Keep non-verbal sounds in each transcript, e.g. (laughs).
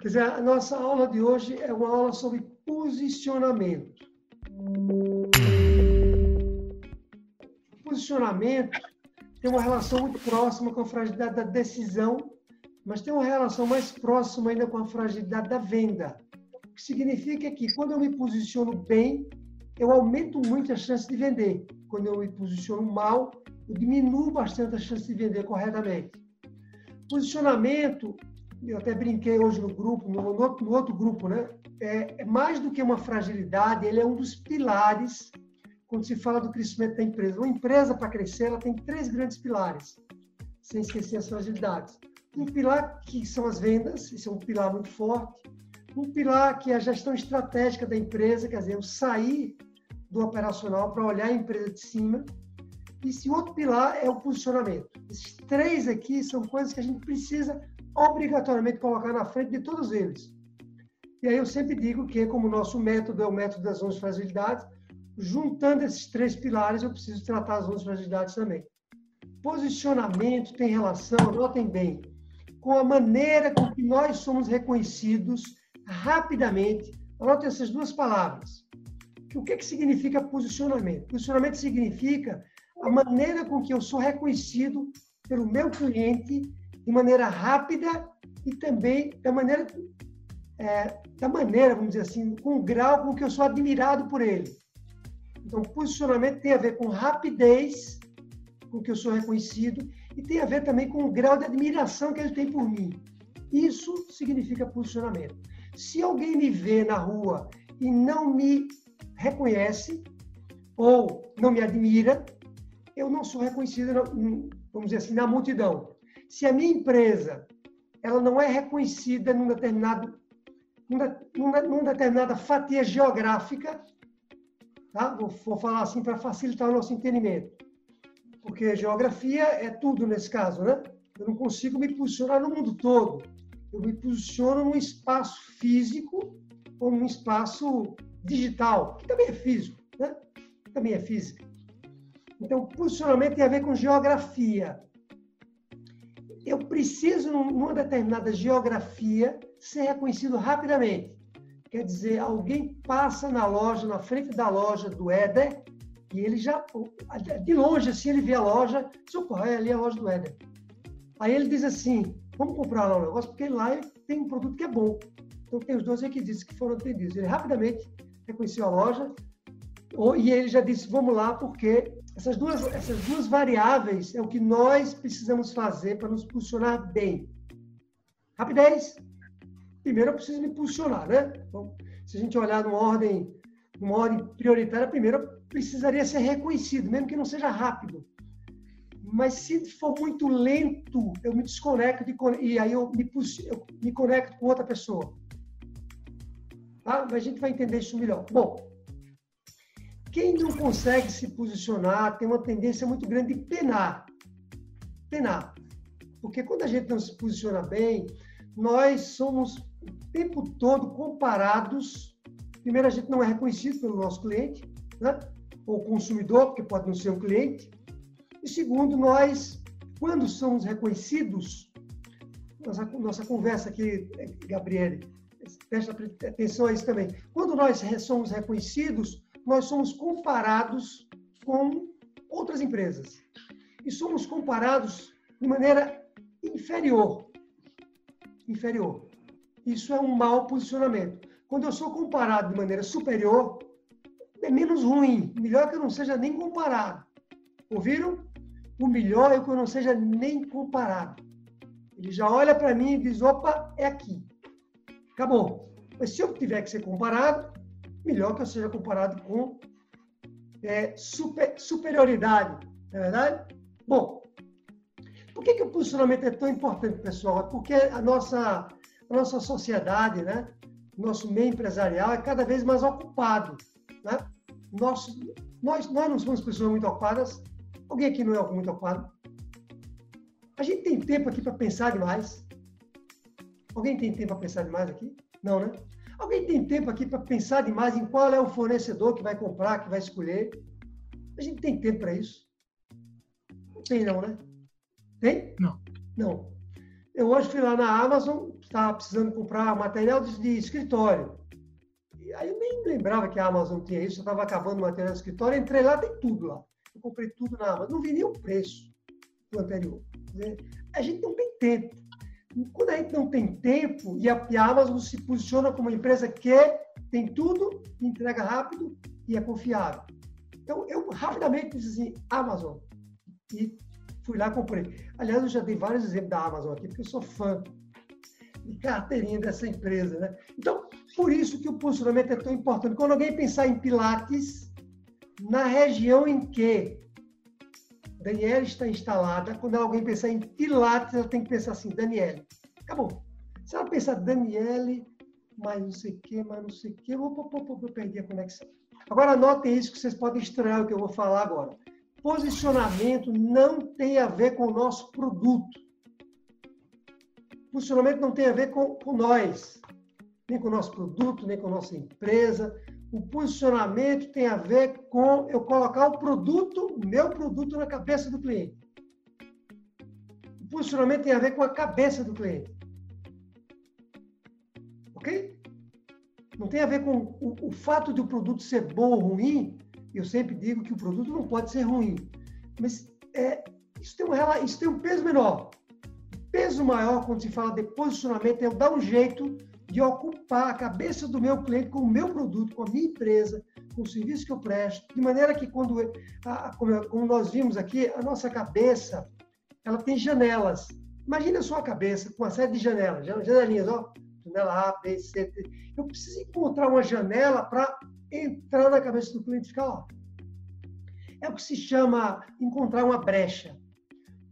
Quer dizer, a nossa aula de hoje é uma aula sobre posicionamento. Posicionamento tem uma relação muito próxima com a fragilidade da decisão, mas tem uma relação mais próxima ainda com a fragilidade da venda. O que significa que quando eu me posiciono bem, eu aumento muito a chance de vender. Quando eu me posiciono mal, eu diminuo bastante a chance de vender corretamente. Posicionamento, eu até brinquei hoje no grupo, no, no outro grupo, né? É, é mais do que uma fragilidade, ele é um dos pilares quando se fala do crescimento da empresa. Uma empresa, para crescer, ela tem três grandes pilares, sem esquecer as fragilidades. Um pilar que são as vendas, isso é um pilar muito forte. Um pilar que é a gestão estratégica da empresa, quer dizer, eu sair do operacional para olhar a empresa de cima. E esse outro pilar é o posicionamento. Esses três aqui são coisas que a gente precisa obrigatoriamente colocar na frente de todos eles. E aí eu sempre digo que, como o nosso método é o método das 11 fragilidades, juntando esses três pilares, eu preciso tratar as outras fragilidades também. Posicionamento tem relação, notem bem, com a maneira com que nós somos reconhecidos rapidamente. Anotem essas duas palavras. O que, que significa posicionamento? Posicionamento significa a maneira com que eu sou reconhecido pelo meu cliente de maneira rápida e também da maneira, é, da maneira, vamos dizer assim, com o grau com que eu sou admirado por ele. Então, posicionamento tem a ver com rapidez, com que eu sou reconhecido, e tem a ver também com o grau de admiração que ele tem por mim. Isso significa posicionamento. Se alguém me vê na rua e não me reconhece ou não me admira, eu não sou reconhecido, vamos dizer assim, na multidão. Se a minha empresa ela não é reconhecida num determinado, numa, numa determinada fatia geográfica, Tá? Vou, vou falar assim para facilitar o nosso entendimento. Porque geografia é tudo nesse caso, né? Eu não consigo me posicionar no mundo todo. Eu me posiciono num espaço físico ou num espaço digital, que também é físico, né? Também é física. Então, posicionamento tem a ver com geografia. Eu preciso, numa determinada geografia, ser reconhecido rapidamente. Quer dizer, alguém passa na loja, na frente da loja do Éder, e ele já, de longe, assim, ele vê a loja, opa, é ali a loja do Éder. Aí ele diz assim, vamos comprar lá um negócio, porque lá tem um produto que é bom. Então tem os dois requisitos que foram atendidos. Ele rapidamente reconheceu a loja, e ele já disse, vamos lá, porque essas duas, essas duas variáveis é o que nós precisamos fazer para nos posicionar bem. Rapidez primeiro eu preciso me posicionar, né? Então, se a gente olhar numa ordem, numa ordem prioritária, primeiro eu precisaria ser reconhecido, mesmo que não seja rápido. Mas se for muito lento, eu me desconecto de, e aí eu me, eu me conecto com outra pessoa. Tá? Mas a gente vai entender isso melhor. Bom, quem não consegue se posicionar tem uma tendência muito grande de penar. Penar. Porque quando a gente não se posiciona bem, nós somos o tempo todo comparados. Primeiro, a gente não é reconhecido pelo nosso cliente, né? ou consumidor, porque pode não ser um cliente. E segundo, nós, quando somos reconhecidos, nossa, nossa conversa aqui, Gabriele, presta atenção a isso também. Quando nós somos reconhecidos, nós somos comparados com outras empresas. E somos comparados de maneira inferior. Inferior. Isso é um mau posicionamento. Quando eu sou comparado de maneira superior, é menos ruim. Melhor que eu não seja nem comparado. Ouviram? O melhor é que eu não seja nem comparado. Ele já olha para mim e diz: opa, é aqui. Acabou. Mas se eu tiver que ser comparado, melhor que eu seja comparado com é, super, superioridade. Não é verdade? Bom, por que, que o posicionamento é tão importante, pessoal? É porque a nossa a nossa sociedade, né? nosso meio empresarial é cada vez mais ocupado. Né? Nós, nós não somos pessoas muito ocupadas. Alguém aqui não é muito ocupado? A gente tem tempo aqui para pensar demais? Alguém tem tempo para pensar demais aqui? Não, né? Alguém tem tempo aqui para pensar demais em qual é o fornecedor que vai comprar, que vai escolher? A gente tem tempo para isso? Não tem, não, né? Tem? Não. Não. Eu hoje fui lá na Amazon, estava precisando comprar material de, de escritório. E aí eu nem lembrava que a Amazon tinha isso, eu estava acabando o material de escritório, entrei lá, tem tudo lá. Eu comprei tudo na Amazon, não vi nem o preço do anterior. A gente não tem tempo. Quando a gente não tem tempo, e a, e a Amazon se posiciona como uma empresa que tem tudo, entrega rápido e é confiável. Então, eu rapidamente disse assim, Amazon. E fui lá e comprei. Aliás, eu já dei vários exemplos da Amazon aqui, porque eu sou fã de carteirinha dessa empresa. Né? Então, por isso que o posicionamento é tão importante. Quando alguém pensar em Pilates, na região em que Daniela está instalada, quando alguém pensar em Pilates, ela tem que pensar assim, Daniele. Acabou. Se ela pensar Daniele, mais não sei o quê, mais não sei o quê, eu, vou, eu, eu perdi a conexão. Agora, anotem isso que vocês podem estranhar o que eu vou falar agora. Posicionamento não tem a ver com o nosso produto. Posicionamento não tem a ver com, com nós, nem com o nosso produto, nem com a nossa empresa. O posicionamento tem a ver com eu colocar o produto, o meu produto, na cabeça do cliente. O posicionamento tem a ver com a cabeça do cliente. Ok? Não tem a ver com o, o fato de o produto ser bom ou ruim. Eu sempre digo que o produto não pode ser ruim. Mas é, isso, tem um, isso tem um peso menor. O peso maior, quando se fala de posicionamento, é eu dar um jeito de ocupar a cabeça do meu cliente com o meu produto, com a minha empresa, com o serviço que eu presto, de maneira que quando, como, nós vimos aqui, a nossa cabeça, ela tem janelas. Imagina a sua cabeça com uma série de janelas, janelinhas, ó, janela A, B, C, D. Eu preciso encontrar uma janela para entrar na cabeça do cliente e ficar lá. É o que se chama encontrar uma brecha.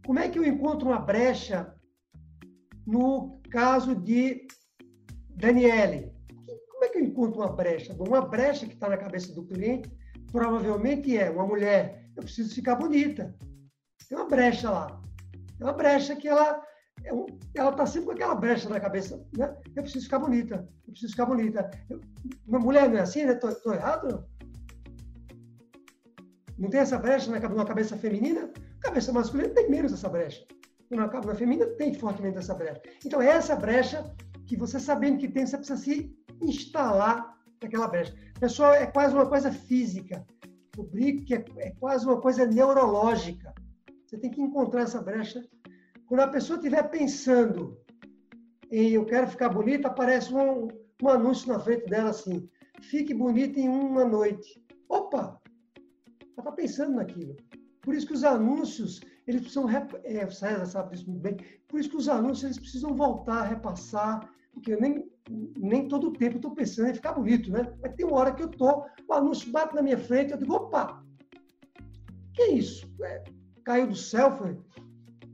Como é que eu encontro uma brecha no caso de Daniele? Como é que eu encontro uma brecha? Bom, uma brecha que está na cabeça do cliente provavelmente é uma mulher. Eu preciso ficar bonita. Tem uma brecha lá. É uma brecha que ela é ela está sempre com aquela brecha na cabeça, né? Eu preciso ficar bonita, eu preciso ficar bonita. Eu, uma mulher não é assim, né? Tô errado? Não tem essa brecha na, na cabeça feminina? cabeça masculina tem menos essa brecha. Na, na feminina tem fortemente essa brecha. Então, é essa brecha que você sabendo que tem, você precisa se instalar naquela brecha. Pessoal, é quase uma coisa física. O que é, é quase uma coisa neurológica. Você tem que encontrar essa brecha quando a pessoa estiver pensando em eu quero ficar bonita, aparece um, um anúncio na frente dela assim: fique bonita em uma noite. Opa! Ela está pensando naquilo. Por isso que os anúncios, eles precisam. É, o César sabe disso muito bem. Por isso que os anúncios, eles precisam voltar, repassar, porque eu nem, nem todo o tempo estou pensando em ficar bonito, né? Mas tem uma hora que eu estou, o anúncio bate na minha frente, eu digo: opa! Que é isso? É, caiu do céu, foi?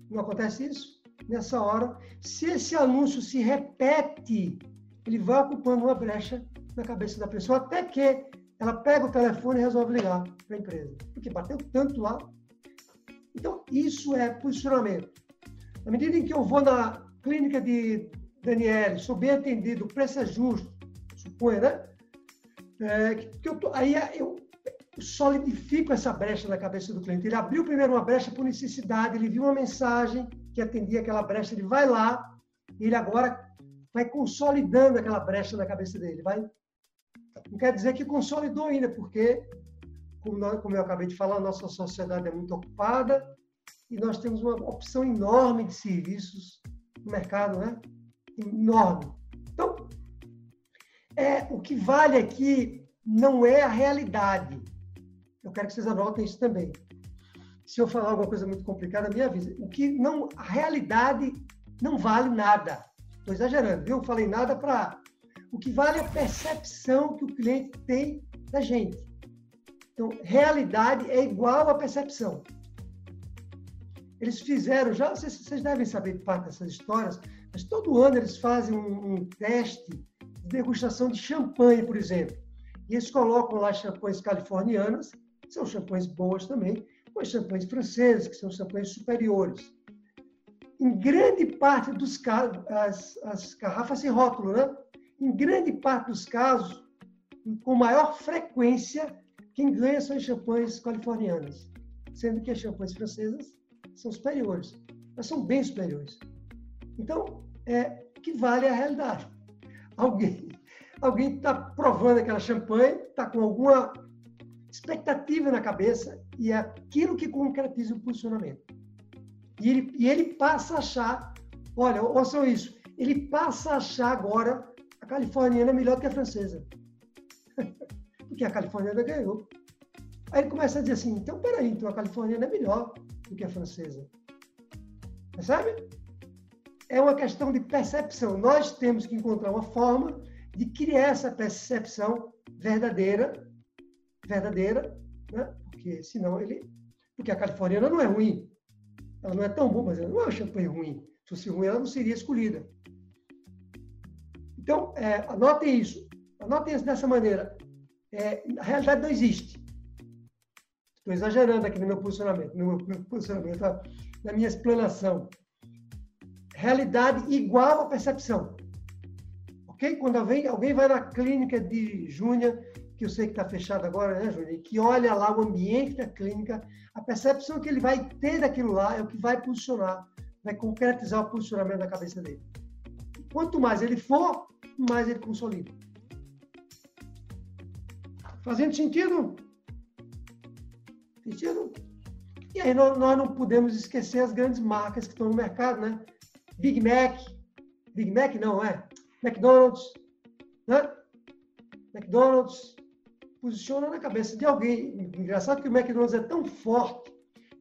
Não acontece isso? Nessa hora, se esse anúncio se repete, ele vai ocupando uma brecha na cabeça da pessoa até que ela pega o telefone e resolve ligar para a empresa. Porque bateu tanto lá. Então, isso é posicionamento. Na medida em que eu vou na clínica de Daniele, sou bem atendido, o preço é justo, suponho, né? É, que eu tô, aí eu solidifico essa brecha na cabeça do cliente. Ele abriu primeiro uma brecha por necessidade, ele viu uma mensagem que atendia aquela brecha, ele vai lá, e ele agora vai consolidando aquela brecha na cabeça dele. Vai... Não quer dizer que consolidou ainda, porque, como, nós, como eu acabei de falar, a nossa sociedade é muito ocupada e nós temos uma opção enorme de serviços no mercado, né? Enorme. Então, é, o que vale aqui não é a realidade, eu quero que vocês anotem isso também. Se eu falar alguma coisa muito complicada, me avise. O que não, a realidade não vale nada. Estou exagerando, viu? Falei nada para. O que vale é a percepção que o cliente tem da gente. Então, realidade é igual a percepção. Eles fizeram, já vocês, devem saber parte dessas histórias, mas todo ano eles fazem um, um teste de degustação de champanhe, por exemplo. E eles colocam lá champanhes californianas são champanhes boas também, mas champanhes franceses, que são champanhes superiores. Em grande parte dos casos, as, as garrafas sem rótulo, né? Em grande parte dos casos, com maior frequência, quem ganha são as champanhes californianas, sendo que as champanhes francesas são superiores, mas são bem superiores. Então, é que vale a realidade. Alguém alguém está provando aquela champanhe, está com alguma expectativa na cabeça e é aquilo que concretiza o posicionamento. E ele, e ele passa a achar, olha, ouçam isso, ele passa a achar agora a californiana melhor que a francesa. (laughs) Porque a californiana ganhou. Aí ele começa a dizer assim, então peraí, então a californiana é melhor do que a francesa. Percebe? É uma questão de percepção. Nós temos que encontrar uma forma de criar essa percepção verdadeira, verdadeira, né? porque senão ele, porque a californiana não é ruim, ela não é tão boa, mas ela não é uma champanhe ruim. Se fosse ruim, ela não seria escolhida. Então, é, anotem isso, anotem isso dessa maneira. É, a realidade não existe. Estou exagerando aqui no meu posicionamento, no meu posicionamento, na minha explanação. Realidade igual a percepção. Ok? Quando alguém, alguém vai na clínica de Júnior, que eu sei que está fechado agora, né, Júnior? Que olha lá o ambiente da clínica, a percepção que ele vai ter daquilo lá é o que vai posicionar, vai concretizar o posicionamento da cabeça dele. Quanto mais ele for, mais ele consolida. Fazendo sentido? Sentido? E aí nós, nós não podemos esquecer as grandes marcas que estão no mercado, né? Big Mac, Big Mac não é? McDonald's, né? McDonald's posiciona na cabeça de alguém. Engraçado que o McDonald's é tão forte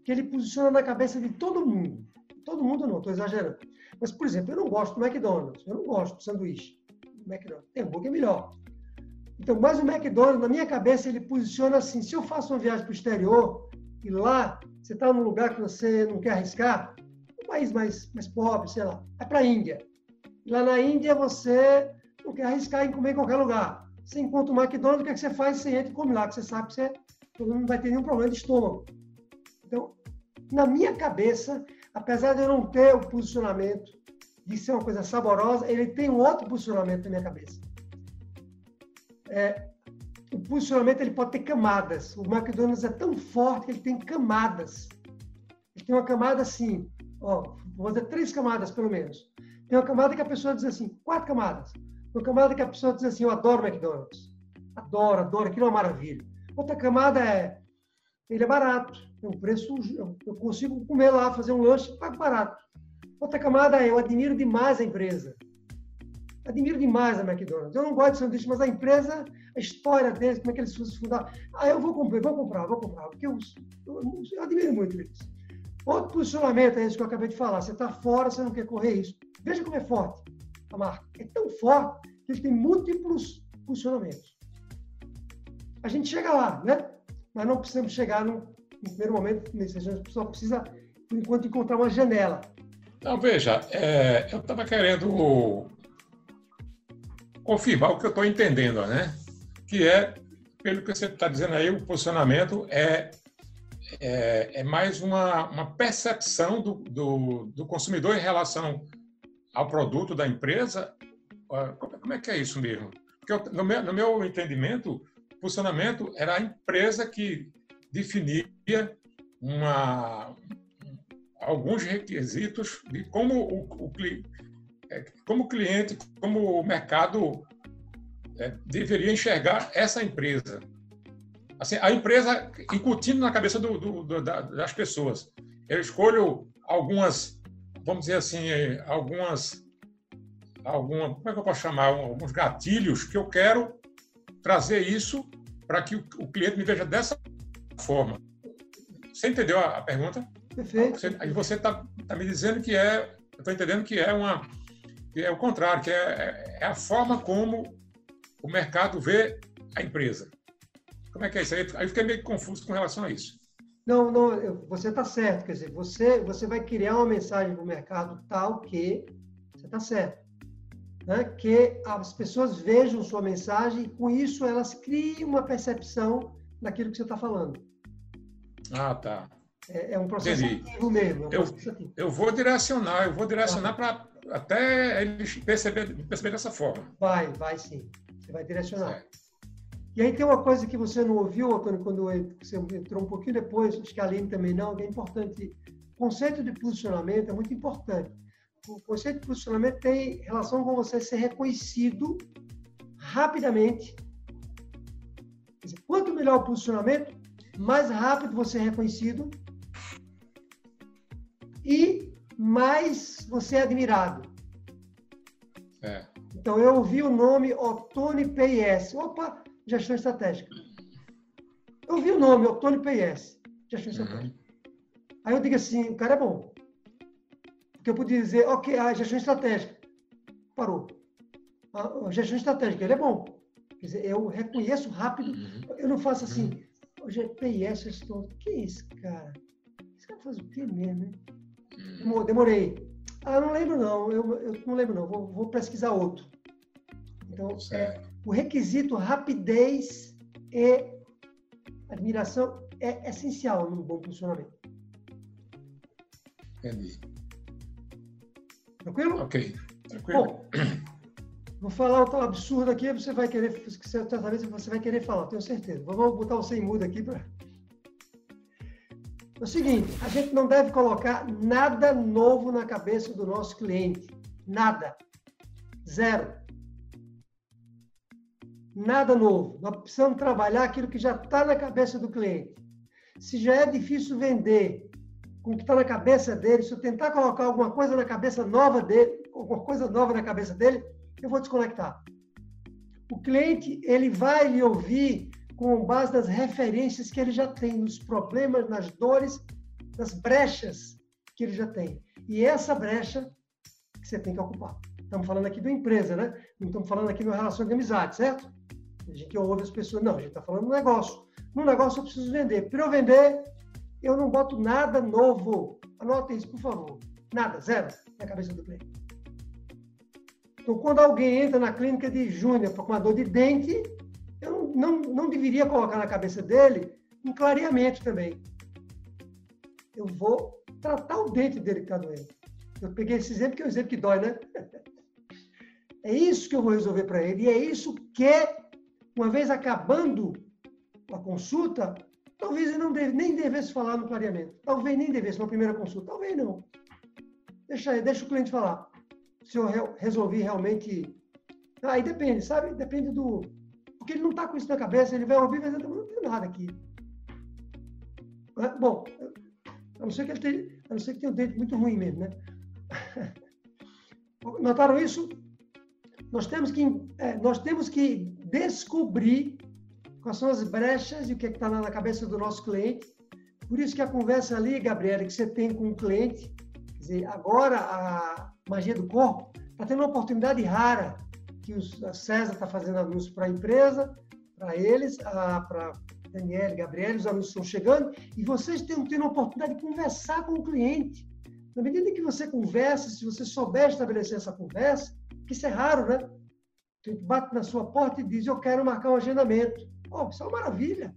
que ele posiciona na cabeça de todo mundo. Todo mundo não, estou exagerando. Mas, por exemplo, eu não gosto do McDonald's, eu não gosto do sanduíche. McDonald's. Tem hambúrguer melhor. Então, mas o McDonald's, na minha cabeça, ele posiciona assim: se eu faço uma viagem para o exterior e lá você está num lugar que você não quer arriscar, país mais, mais pobre, sei lá, é para a Índia. Lá na Índia, você não quer arriscar em comer em qualquer lugar. Você encontra o McDonald's, o que, é que você faz? Você entra e come lá, que você sabe que você não vai ter nenhum problema de estômago. Então, na minha cabeça, apesar de eu não ter o posicionamento de ser uma coisa saborosa, ele tem um outro posicionamento na minha cabeça. É, o posicionamento ele pode ter camadas. O McDonald's é tão forte que ele tem camadas. Ele tem uma camada assim, ó, vou fazer três camadas pelo menos. Tem uma camada que a pessoa diz assim, quatro camadas. Uma camada que a pessoa diz assim, eu adoro McDonald's. Adoro, adoro, aquilo é uma maravilha. Outra camada é, ele é barato, é um preço, eu consigo comer lá, fazer um lanche, pago barato. Outra camada é, eu admiro demais a empresa. Admiro demais a McDonald's. Eu não gosto de sanduíche, mas a empresa, a história deles, como é que eles se fundaram. Ah, eu vou comprar, vou comprar, vou comprar, porque eu, eu, eu admiro muito eles. Outro posicionamento é isso que eu acabei de falar. Você está fora, você não quer correr isso. Veja como é forte a marca. É tão forte que ele tem múltiplos funcionamentos. A gente chega lá, né? Mas não precisamos chegar no, no primeiro momento, a gente só precisa, por enquanto, encontrar uma janela. Não, veja, é, eu estava querendo confirmar o que eu estou entendendo, né? Que é, pelo que você está dizendo aí, o posicionamento é é, é, mais uma, uma percepção do, do, do, consumidor em relação ao produto da empresa? Como é que é isso mesmo? Porque eu, no, meu, no meu entendimento, funcionamento era a empresa que definia uma, alguns requisitos de como o, o, é, como o cliente, como o mercado é, deveria enxergar essa empresa. Assim, a empresa incutindo na cabeça do, do, do, das pessoas. Eu escolho algumas vamos dizer assim, algumas, alguma, como é que eu posso chamar, alguns gatilhos que eu quero trazer isso para que o, o, cliente me veja dessa forma. Você entendeu a, a pergunta? Perfeito. Você, aí você está tá me dizendo que é, eu estou entendendo que é uma, que é o contrário, que é, é, é a forma como o mercado vê a empresa. Como é que é isso? Aí eu fiquei meio confuso com relação a isso. Não, não, você está certo. Quer dizer, você, você vai criar uma mensagem para o mercado tal que você está certo. Né? Que as pessoas vejam sua mensagem e, com isso, elas criem uma percepção daquilo que você está falando. Ah, tá. É, é um processo Entendi. ativo mesmo. É um eu, ativo. eu vou direcionar, eu vou direcionar ah. para até eles perceber, perceber dessa forma. Vai, vai sim. Você vai direcionar. Certo. E aí tem uma coisa que você não ouviu, Antônio, quando você entrou um pouquinho depois, acho que a Aline também não, que é importante. O conceito de posicionamento é muito importante. o conceito de posicionamento tem relação com você ser reconhecido rapidamente. Dizer, quanto melhor o posicionamento, mais rápido você é reconhecido e mais você é admirado. É. Então, eu ouvi o nome Otone PS. Opa, gestão estratégica. Eu ouvi o nome Otone PS, gestão uhum. estratégica. Aí eu digo assim, o cara é bom. Porque eu podia dizer, ok, a gestão estratégica. Parou. A, gestão estratégica, ele é bom. Quer dizer, eu reconheço rápido. Uhum. Eu não faço assim, uhum. GPS, gestor. Que é esse cara? Esse cara faz o quê mesmo, hein? Uhum. Demorei. Ah, não lembro não. Eu, eu não lembro não. Vou, vou pesquisar outro. Então, é, o requisito rapidez e admiração é essencial num bom funcionamento. Entendi. Tranquilo? Ok. Tranquilo. Bom, vou falar outro absurdo aqui, você vai querer, certa vez você vai querer falar, tenho certeza. Vamos botar o sem mudo aqui para. É o seguinte, a gente não deve colocar nada novo na cabeça do nosso cliente. Nada. Zero. Nada novo. Nós precisamos trabalhar aquilo que já está na cabeça do cliente. Se já é difícil vender com o que está na cabeça dele, se eu tentar colocar alguma coisa na cabeça nova dele, alguma coisa nova na cabeça dele, eu vou desconectar. O cliente, ele vai lhe ouvir com base nas referências que ele já tem, nos problemas, nas dores, nas brechas que ele já tem. E essa brecha que você tem que ocupar. Estamos falando aqui de uma empresa, né? Não estamos falando aqui de uma relação de amizade, certo? A gente ouve as pessoas, não, a gente está falando um negócio. No negócio eu preciso vender. Para eu vender, eu não boto nada novo. Anotem isso, por favor. Nada, zero, na cabeça do cliente. Então, quando alguém entra na clínica de Júnior com uma dor de dente, eu não, não, não deveria colocar na cabeça dele um clareamento também. Eu vou tratar o dente dele que está doendo. Eu peguei esse exemplo que é um exemplo que dói, né? (laughs) É isso que eu vou resolver para ele. E é isso que, uma vez acabando a consulta, talvez ele não deve, nem devesse falar no clareamento. Talvez nem devesse na primeira consulta. Talvez não. Deixa, deixa o cliente falar. Se eu resolvi realmente. Aí depende, sabe? Depende do, porque ele não está com isso na cabeça, ele vai ouvir e vai dizer, não tem nada aqui. Bom, a não ser que ele tenha, a não ser que tenha um dente muito ruim mesmo, né? (laughs) Notaram isso? Nós temos que, é, nós temos que descobrir quais são as brechas e o que é está na cabeça do nosso cliente. Por isso que a conversa ali, Gabriela, que você tem com o cliente, quer dizer, agora a magia do corpo está tendo uma oportunidade rara que o César está fazendo anúncio para a empresa, para eles, para Daniel, Gabriel, os anúncios estão chegando, e vocês têm tendo a oportunidade de conversar com o cliente. Na medida que você conversa, se você souber estabelecer essa conversa, que isso é raro, né? Bate na sua porta e diz, eu quero marcar um agendamento. Oh, isso é uma maravilha.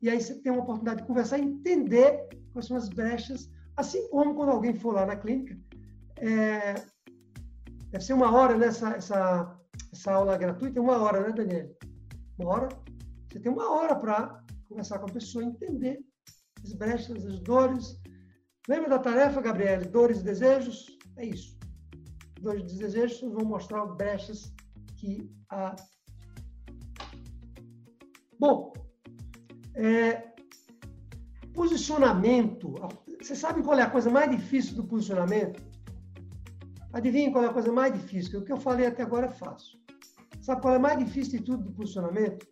E aí você tem uma oportunidade de conversar e entender quais são as brechas, assim como quando alguém for lá na clínica, é, deve ser uma hora nessa essa, essa aula gratuita uma hora, né, Daniel? Uma hora. Você tem uma hora para conversar com a pessoa, entender as brechas, as dores. Lembra da tarefa, Gabriel? Dores e desejos? É isso. Dores e desejos vão mostrar brechas que há. Bom, é, posicionamento. Você sabe qual é a coisa mais difícil do posicionamento? Adivinha qual é a coisa mais difícil? O que eu falei até agora é fácil. Sabe qual é mais difícil de tudo do posicionamento?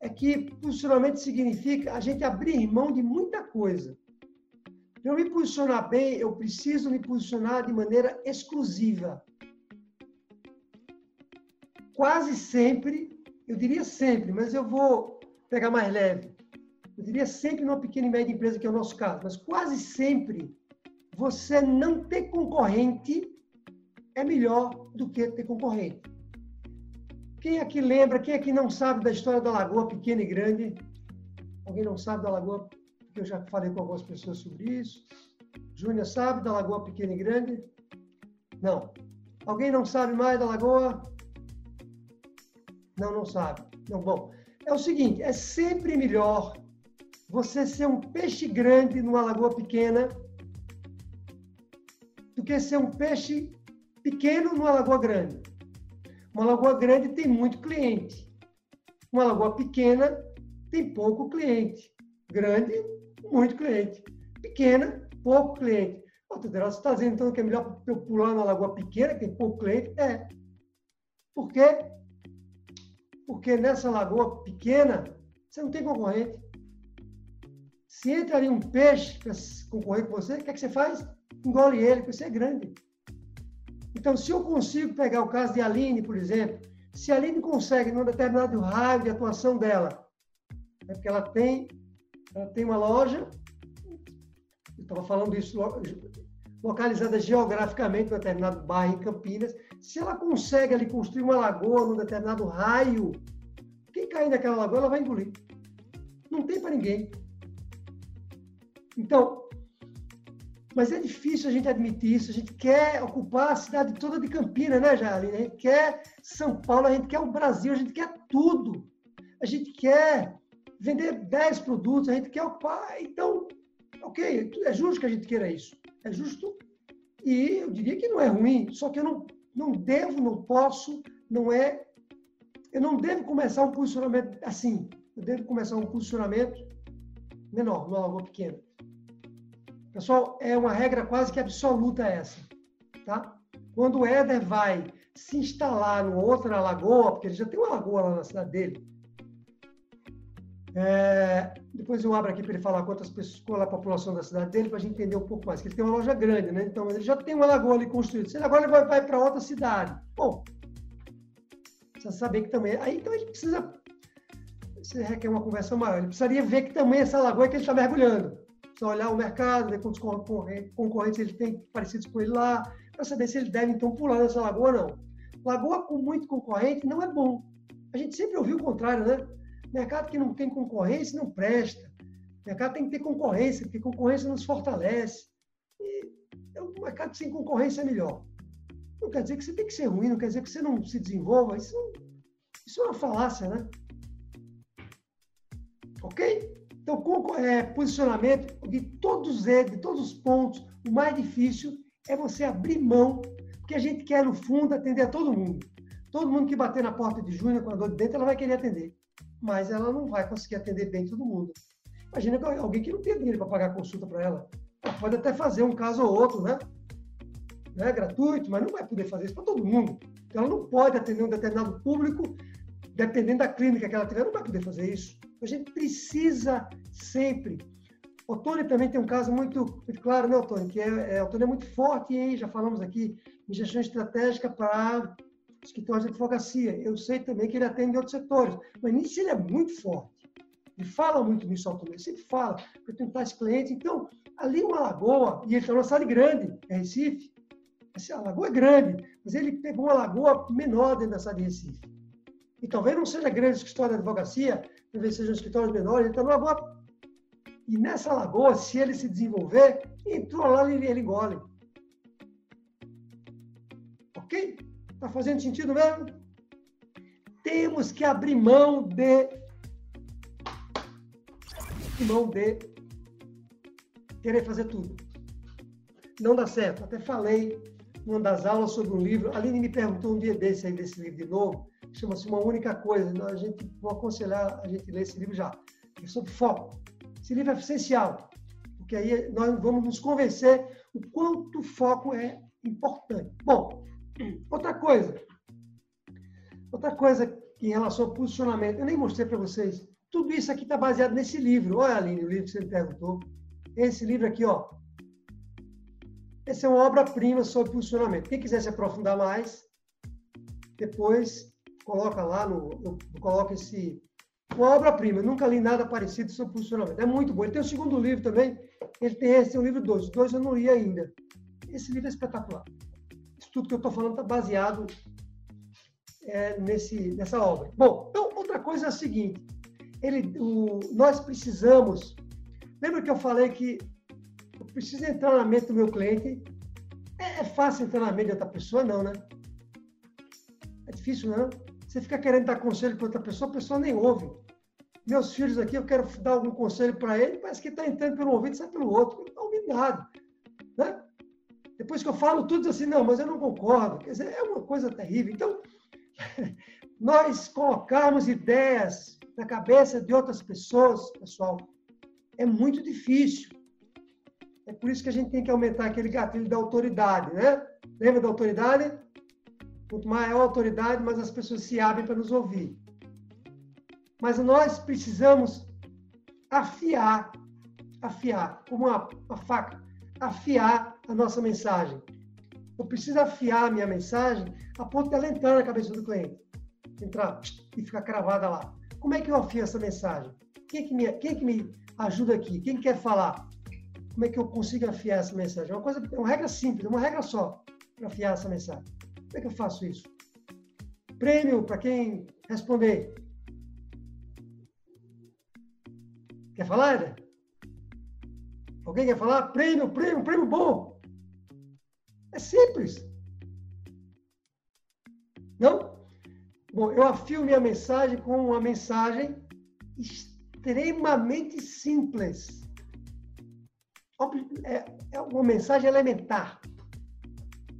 É que posicionamento significa a gente abrir mão de muita coisa. Para eu me posicionar bem, eu preciso me posicionar de maneira exclusiva. Quase sempre, eu diria sempre, mas eu vou pegar mais leve. Eu diria sempre numa pequena e média empresa, que é o nosso caso, mas quase sempre você não ter concorrente é melhor do que ter concorrente. Quem aqui lembra, quem aqui não sabe da história da Lagoa Pequena e Grande? Alguém não sabe da Lagoa? Porque eu já falei com algumas pessoas sobre isso. Júnior sabe da Lagoa Pequena e Grande? Não. Alguém não sabe mais da Lagoa? Não, não sabe. Não, bom. É o seguinte, é sempre melhor você ser um peixe grande numa lagoa pequena que ser um peixe pequeno numa lagoa grande. Uma lagoa grande tem muito cliente. Uma lagoa pequena tem pouco cliente. Grande, muito cliente. Pequena, pouco cliente. Você está dizendo então que é melhor eu pular na lagoa pequena, que tem pouco cliente? É. Por quê? Porque nessa lagoa pequena, você não tem concorrente. Se entra ali um peixe para concorrer com você, o que, é que você faz? Engole ele, porque você é grande. Então, se eu consigo pegar o caso de Aline, por exemplo, se a Aline consegue, num determinado raio de atuação dela, é porque ela tem, ela tem uma loja, estava falando isso localizada geograficamente em um determinado bairro em Campinas, se ela consegue ali construir uma lagoa num determinado raio, quem cair naquela lagoa, ela vai engolir. Não tem para ninguém. Então, mas é difícil a gente admitir isso. A gente quer ocupar a cidade toda de Campinas, né, Jardim? A gente quer São Paulo, a gente quer o Brasil, a gente quer tudo. A gente quer vender 10 produtos, a gente quer ocupar. Então, ok, é justo que a gente queira isso. É justo. E eu diria que não é ruim, só que eu não, não devo, não posso, não é. Eu não devo começar um posicionamento assim. Eu devo começar um posicionamento menor, numa lagoa pequena. Pessoal, é uma regra quase que absoluta essa, tá? Quando o Éder vai se instalar numa outra lagoa, porque ele já tem uma lagoa lá na cidade dele, é, depois eu abro aqui para ele falar quantas pessoas, qual é a população da cidade dele, para a gente entender um pouco mais. Ele tem uma loja grande, né? Então ele já tem uma lagoa ali construída. Se ele agora ele vai, vai para outra cidade, bom, precisa saber que também. Aí então ele precisa. Você requer uma conversa maior. Ele precisaria ver que também essa lagoa é que ele está mergulhando. Precisa olhar o mercado, ver quantos concorrentes ele tem parecidos com ele lá, para saber se ele deve então pular nessa lagoa ou não. Lagoa com muito concorrente não é bom. A gente sempre ouviu o contrário, né? Mercado que não tem concorrência não presta. Mercado tem que ter concorrência, porque concorrência nos fortalece. E o mercado sem concorrência é melhor. Não quer dizer que você tem que ser ruim, não quer dizer que você não se desenvolva. Isso, isso é uma falácia, né? Ok? Então, é, posicionamento de todos eles, de todos os pontos, o mais difícil é você abrir mão, porque a gente quer, no fundo, atender a todo mundo. Todo mundo que bater na porta de Júnior com a dor de dentro, ela vai querer atender. Mas ela não vai conseguir atender bem todo mundo. Imagina alguém que não tem dinheiro para pagar consulta para ela. Ela pode até fazer um caso ou outro, né? né? Gratuito, mas não vai poder fazer isso para todo mundo. Então, ela não pode atender um determinado público, dependendo da clínica que ela tiver, não vai poder fazer isso. A gente precisa sempre. O Tony também tem um caso muito, muito claro, né, Tony? Que é, é, o Tony é muito forte em, já falamos aqui, em gestão estratégica para escritórios de advocacia. Eu sei também que ele atende outros setores, mas nisso ele é muito forte. Ele fala muito nisso, Tony. Ele sempre fala para tentar esse cliente. Então, ali uma lagoa, e ele está numa cidade grande, é Recife. A lagoa é grande, mas ele pegou uma lagoa menor dentro da cidade de Recife. E talvez não seja grande escritório de advocacia, talvez sejam escritórios menores, ele está numa lagoa. E nessa lagoa, se ele se desenvolver, entrou lá ele, ele engole. Ok? Está fazendo sentido mesmo? Temos que abrir mão de. mão de querer fazer tudo. Não dá certo. Até falei numa das aulas sobre um livro. A Aline me perguntou um dia desse aí, desse livro de novo chama-se Uma Única Coisa. A gente vou aconselhar a gente ler esse livro já. É sobre foco. Esse livro é essencial, porque aí nós vamos nos convencer o quanto o foco é importante. Bom, outra coisa. Outra coisa em relação ao posicionamento, eu nem mostrei para vocês. Tudo isso aqui está baseado nesse livro. Olha, Aline, o livro que você me perguntou. Esse livro aqui, ó. Essa é uma obra-prima sobre posicionamento. Quem quiser se aprofundar mais, depois coloca lá, no, eu, coloco esse. Uma obra-prima, nunca li nada parecido sobre funcionamento. É muito bom. Ele tem o segundo livro também, ele tem esse, o livro dois. Os dois eu não li ainda. Esse livro é espetacular. Tudo que eu estou falando está baseado é, nesse, nessa obra. Bom, então, outra coisa é a seguinte: ele, o, nós precisamos. Lembra que eu falei que eu preciso entrar na mente do meu cliente? É, é fácil entrar na mente de outra pessoa? Não, né? É difícil, não? Você fica querendo dar conselho para outra pessoa, a pessoa nem ouve. Meus filhos aqui, eu quero dar algum conselho para ele, parece que está entrando pelo ouvido e sai pelo outro. Não está ouvindo nada. Né? Depois que eu falo tudo assim, não, mas eu não concordo. Quer dizer, é uma coisa terrível. Então, (laughs) nós colocarmos ideias na cabeça de outras pessoas, pessoal, é muito difícil. É por isso que a gente tem que aumentar aquele gatilho da autoridade, né? Lembra da autoridade? Quanto maior a autoridade, mais as pessoas se abrem para nos ouvir. Mas nós precisamos afiar, afiar, como uma, uma faca, afiar a nossa mensagem. Eu preciso afiar a minha mensagem a ponto de ela entrar na cabeça do cliente. Entrar e ficar cravada lá. Como é que eu afio essa mensagem? Quem é que me, quem é que me ajuda aqui? Quem quer falar? Como é que eu consigo afiar essa mensagem? É uma coisa, é uma regra simples, é uma regra só para afiar essa mensagem. Como é que eu faço isso? Prêmio para quem responder. Quer falar, Eder? Alguém quer falar? Prêmio, prêmio, prêmio bom. É simples. Não? Bom, eu afio minha mensagem com uma mensagem extremamente simples. É, é uma mensagem elementar.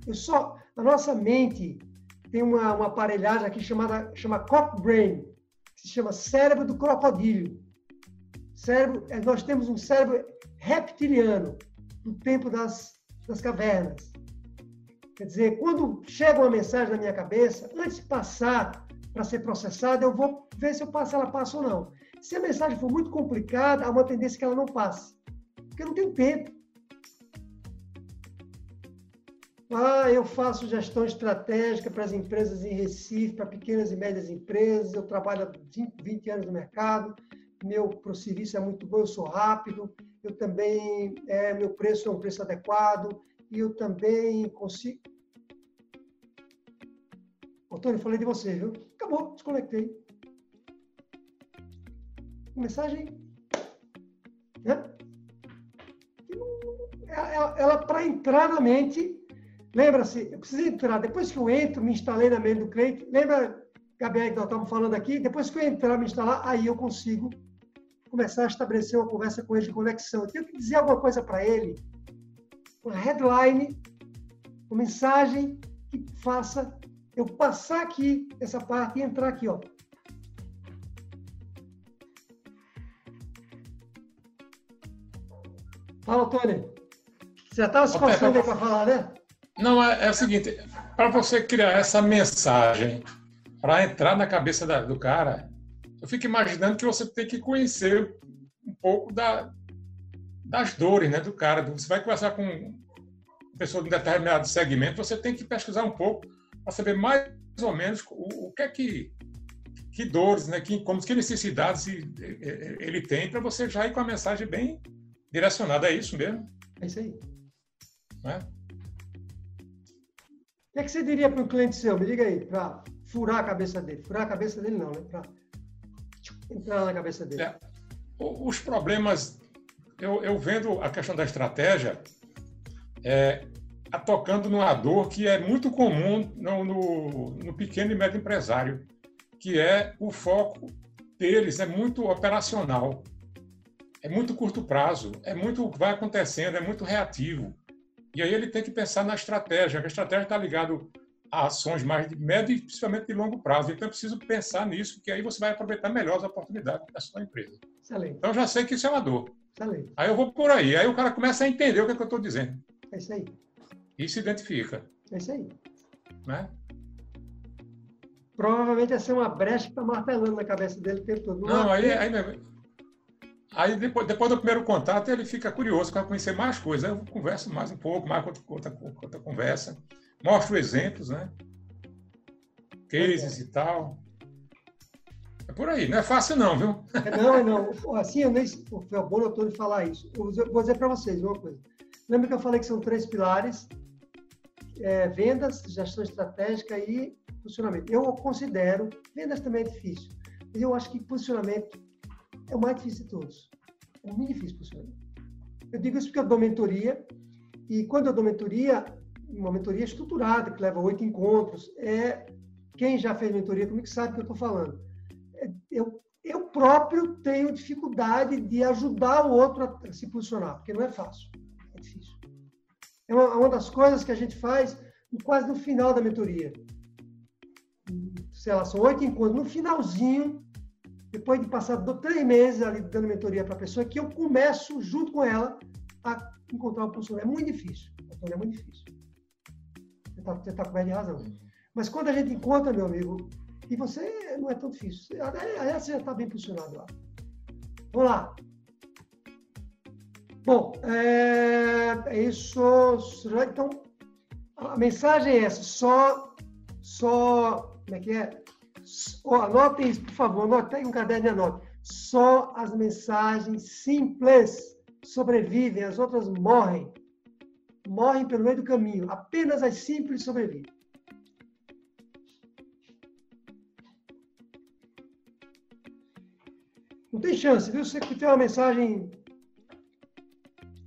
Eu só, a nossa mente tem uma, uma aparelhagem aqui chamada chama cock brain, que se chama cérebro do crocodilo. Cérebro, é, nós temos um cérebro reptiliano do tempo das, das cavernas. Quer dizer, quando chega uma mensagem na minha cabeça, antes de passar para ser processada, eu vou ver se eu passo, ela passa ou não. Se a mensagem for muito complicada, há uma tendência que ela não passe. Porque não tenho tempo. Ah, eu faço gestão estratégica para as empresas em Recife, para pequenas e médias empresas. Eu trabalho há 20 anos no mercado meu serviço é muito bom, eu sou rápido, eu também, é, meu preço é um preço adequado, eu também consigo... Antônio, falei de você, viu? Acabou, desconectei. Mensagem... Né? Ela, ela para entrar na mente, lembra-se, eu preciso entrar, depois que eu entro, me instalei na mente do cliente, lembra, Gabriel, que nós estávamos falando aqui, depois que eu entrar, me instalar, aí eu consigo começar a estabelecer uma conversa com ele de conexão. Eu tenho que dizer alguma coisa para ele, uma headline, uma mensagem que faça eu passar aqui essa parte e entrar aqui, ó. Fala, Tony. Você já estava se coçando aí para falar, né? Não, é, é o seguinte, para você criar essa mensagem, para entrar na cabeça da, do cara, eu fico imaginando que você tem que conhecer um pouco da, das dores né, do cara. Você vai conversar com uma pessoa de um determinado segmento, você tem que pesquisar um pouco para saber mais ou menos o, o que é que, que dores, né, que como que necessidades ele tem para você já ir com a mensagem bem direcionada. É isso mesmo? É isso aí. É? O que, é que você diria para um cliente seu? Me diga aí, para furar a cabeça dele. Furar a cabeça dele não, né? Para entrar na cabeça dele? É, os problemas, eu, eu vendo a questão da estratégia, é, tocando numa dor que é muito comum no, no, no, pequeno e médio empresário, que é o foco deles é muito operacional, é muito curto prazo, é muito vai acontecendo, é muito reativo. E aí ele tem que pensar na estratégia. A estratégia está ligado a ações mais de médio e principalmente de longo prazo. Então, é preciso pensar nisso, que aí você vai aproveitar melhor as oportunidades da sua empresa. Excelente. Então, já sei que isso é uma dor. Excelente. Aí eu vou por aí. Aí o cara começa a entender o que, é que eu estou dizendo. É isso aí. E se identifica. É isso aí. Né? Provavelmente ia ser uma brecha que está martelando na cabeça dele o tempo todo. Não, Não aí, aí, aí depois, depois, do primeiro contato ele fica curioso para conhecer mais coisas. Aí eu converso mais um pouco, mais outra, outra, outra conversa mostro exemplos, né? Cases e tal. É por aí, não é fácil não, viu? É, não, é não. Assim, eu nem, foi bom doutor de falar isso. Eu vou dizer para vocês uma coisa. Lembra que eu falei que são três pilares? É, vendas, gestão estratégica e posicionamento. Eu considero, vendas também é difícil, mas eu acho que posicionamento é o mais difícil de todos. É muito difícil posicionamento. Eu digo isso porque eu dou mentoria, e quando eu dou mentoria, uma mentoria estruturada, que leva oito encontros. É, quem já fez mentoria comigo sabe o que eu estou falando. Eu, eu próprio tenho dificuldade de ajudar o outro a se posicionar, porque não é fácil, é difícil. É uma, uma das coisas que a gente faz quase no final da mentoria. Sei lá, são oito encontros. No finalzinho, depois de passar três meses ali dando mentoria para a pessoa, que eu começo, junto com ela, a encontrar o pulso. É muito difícil. É muito difícil. Você está tá coberto de razão. Mas quando a gente encontra, meu amigo, e você não é tão difícil. Você já está bem posicionado lá. Vamos lá. Bom, é, é isso. Então, a mensagem é essa. Só, só, como é que é? Oh, anotem isso, por favor. Anotem um caderno e anotem. Só as mensagens simples sobrevivem, as outras morrem. Morrem pelo meio do caminho. Apenas as simples sobrevivem. Não tem chance, viu? Se você tem uma mensagem.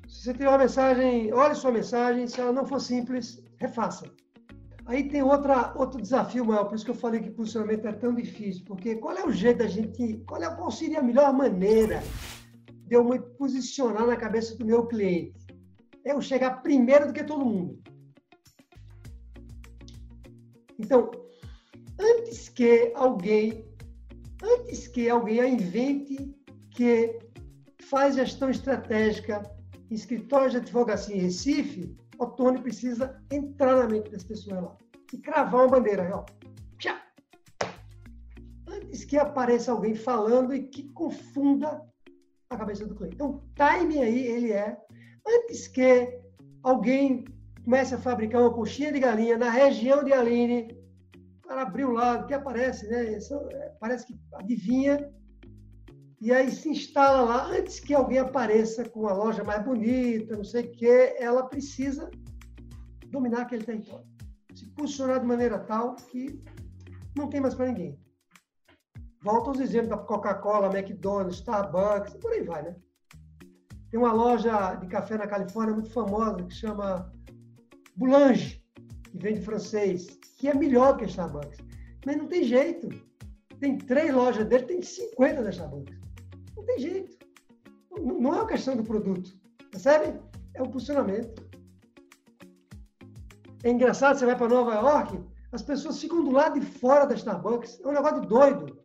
Se você tem uma mensagem, olhe sua mensagem. Se ela não for simples, refaça. Aí tem outra, outro desafio maior, por isso que eu falei que posicionamento é tão difícil, porque qual é o jeito da gente, qual, é, qual seria a melhor maneira de eu me posicionar na cabeça do meu cliente? É eu chegar primeiro do que todo mundo. Então, antes que alguém, antes que alguém invente que faz gestão estratégica em escritório de advocacia em Recife, o Tony precisa entrar na mente das pessoas lá e cravar uma bandeira, ó. Antes que apareça alguém falando e que confunda a cabeça do cliente. Então, o time aí, ele é, antes que alguém comece a fabricar uma coxinha de galinha na região de Aline, cara abriu lá, o que aparece, né? Isso, é, parece que adivinha e aí se instala lá, antes que alguém apareça com a loja mais bonita, não sei o quê, ela precisa dominar aquele território. Se posicionar de maneira tal que não tem mais para ninguém. Volta aos exemplos da Coca-Cola, McDonald's, Starbucks, por aí vai, né? Tem uma loja de café na Califórnia muito famosa que chama Boulange, que vem de francês, que é melhor que a Starbucks. Mas não tem jeito. Tem três lojas dele, tem 50 da Starbucks. Não tem jeito. Não é uma questão do produto, percebe? É o posicionamento. É engraçado, você vai para Nova York, as pessoas ficam do lado de fora da Starbucks. É um negócio doido.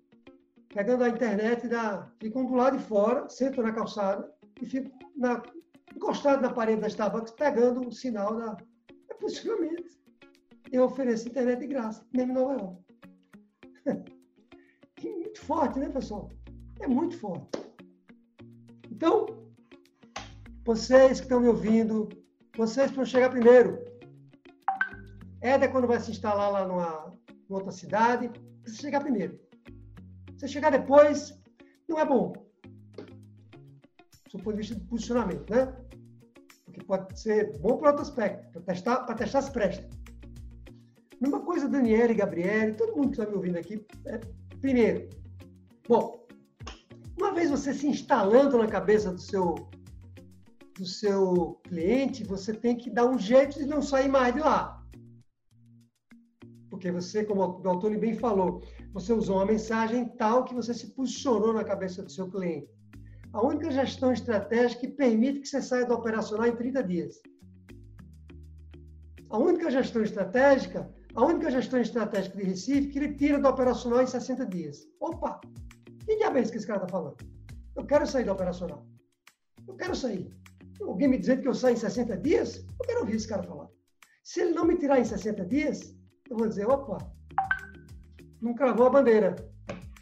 Pegando a internet, da, ficam do lado de fora, sentam na calçada e ficam na, encostados na parede da Starbucks, pegando o sinal da. É posicionamento. Eu ofereço internet de graça, mesmo em Nova York. (laughs) Muito forte, né, pessoal? É muito forte. Então, vocês que estão me ouvindo, vocês vão chegar primeiro. Éder, quando vai se instalar lá numa, numa outra cidade, precisa chegar primeiro. Você chegar depois, não é bom. Do ponto de vista de posicionamento, né? Porque pode ser bom para outro aspecto. Para testar, para testar se presta. Mesma coisa, Daniela e Gabriele, todo mundo que está me ouvindo aqui. É, primeiro, bom, uma vez você se instalando na cabeça do seu, do seu cliente, você tem que dar um jeito de não sair mais de lá. Porque você, como o Antônio bem falou, você usou uma mensagem tal que você se posicionou na cabeça do seu cliente. A única gestão estratégica que permite que você saia do operacional em 30 dias. A única gestão estratégica, a única gestão estratégica de Recife que ele tira do operacional em 60 dias. Opa! Que diabo é isso que esse cara está falando? Eu quero sair do operacional. Eu quero sair. Alguém me dizendo que eu saio em 60 dias? Eu quero ouvir esse cara falar. Se ele não me tirar em 60 dias, eu vou dizer, opa, não cravou a bandeira.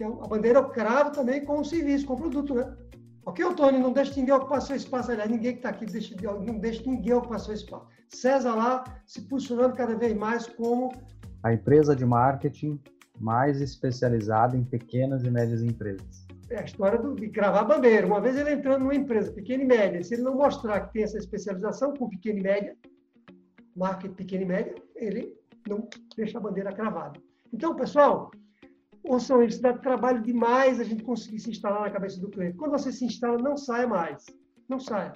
A bandeira eu cravo também com o serviço, com o produto, né? Ok, Tony, não deixe ninguém ocupar seu espaço. Aliás, ninguém que está aqui não deixe ninguém ocupar seu espaço. César lá se posicionando cada vez mais como... A empresa de marketing mais especializada em pequenas e médias empresas. É a história do, de cravar a bandeira. Uma vez ele entrando numa empresa pequena e média, se ele não mostrar que tem essa especialização com pequena e média, marketing pequena e média, ele não deixa a bandeira cravada. Então, pessoal, ouçam isso, dá trabalho demais a gente conseguir se instalar na cabeça do cliente. Quando você se instala, não saia mais. Não saia.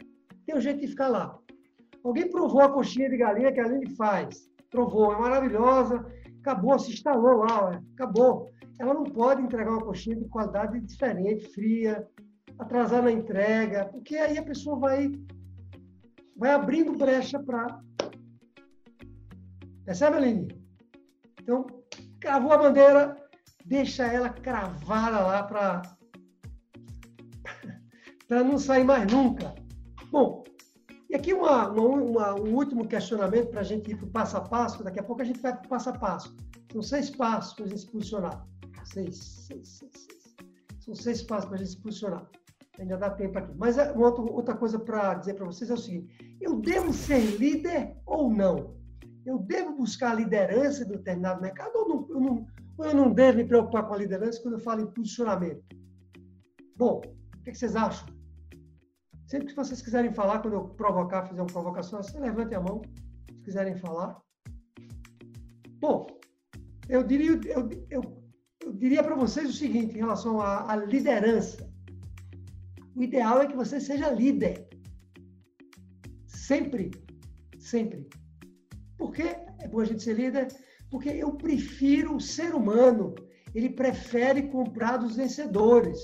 Tem um jeito de ficar lá. Alguém provou a coxinha de galinha que a Aline faz. Provou, é maravilhosa acabou, se instalou lá, acabou. Ela não pode entregar uma coxinha de qualidade diferente, fria, atrasar na entrega, porque aí a pessoa vai, vai abrindo brecha para Percebe, Aline? Então, cravou a bandeira, deixa ela cravada lá para para não sair mais nunca. Bom, e aqui uma, uma, uma um último questionamento para a gente ir para o passo a passo. Daqui a pouco a gente vai para o passo a passo. São seis passos para a gente se posicionar. Seis, seis, seis, seis. São seis passos para a gente se posicionar. Ainda dá tempo aqui. Mas é, uma outra coisa para dizer para vocês é o seguinte: eu devo ser líder ou não? Eu devo buscar a liderança de determinado mercado ou não, eu, não, eu não devo me preocupar com a liderança quando eu falo em posicionamento? Bom, o que vocês acham? Sempre que vocês quiserem falar, quando eu provocar, fizer uma provocação, você levante a mão, se quiserem falar. Bom, eu diria, eu, eu, eu diria para vocês o seguinte em relação à, à liderança. O ideal é que você seja líder. Sempre. Sempre. Por que é bom a gente ser líder? Porque eu prefiro o ser humano. Ele prefere comprar dos vencedores.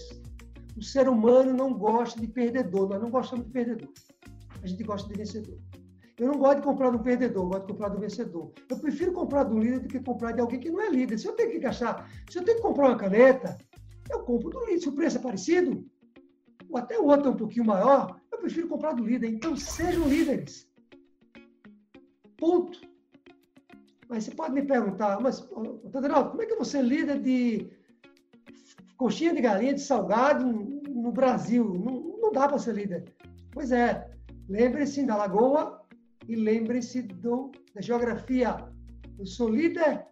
O ser humano não gosta de perdedor. Nós não gostamos de perdedor. A gente gosta de vencedor. Eu não gosto de comprar do perdedor, gosto de comprar do vencedor. Eu prefiro comprar do líder do que comprar de alguém que não é líder. Se eu tenho que gastar, se eu tenho que comprar uma caneta, eu compro do líder. Se o preço é parecido, ou até o outro é um pouquinho maior, eu prefiro comprar do líder. Então, sejam líderes. Ponto. Mas você pode me perguntar, mas, Tadeu, como é que você lida de coxinha de galinha, de salgado no Brasil? Não, não dá para ser líder. Pois é, lembre-se da lagoa e lembre-se da geografia. Eu sou líder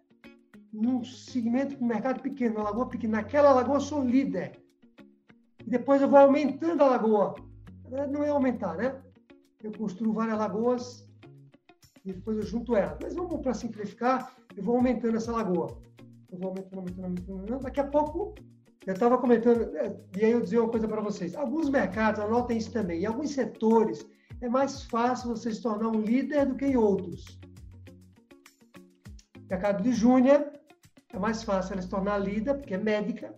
num segmento do mercado pequeno, uma lagoa pequena. Naquela lagoa eu sou líder. E depois eu vou aumentando a lagoa. Na verdade, não é aumentar, né? Eu construo várias lagoas e depois eu junto ela. Mas vamos para simplificar, eu vou aumentando essa lagoa. Eu vou aumentando, aumentando, aumentando. Daqui a pouco, eu estava comentando, é, e aí eu dizer uma coisa para vocês. Alguns mercados, anotem isso também, em alguns setores, é mais fácil você se tornar um líder do que em outros. Mercado de Júnior, é mais fácil ela se tornar líder, porque é médica.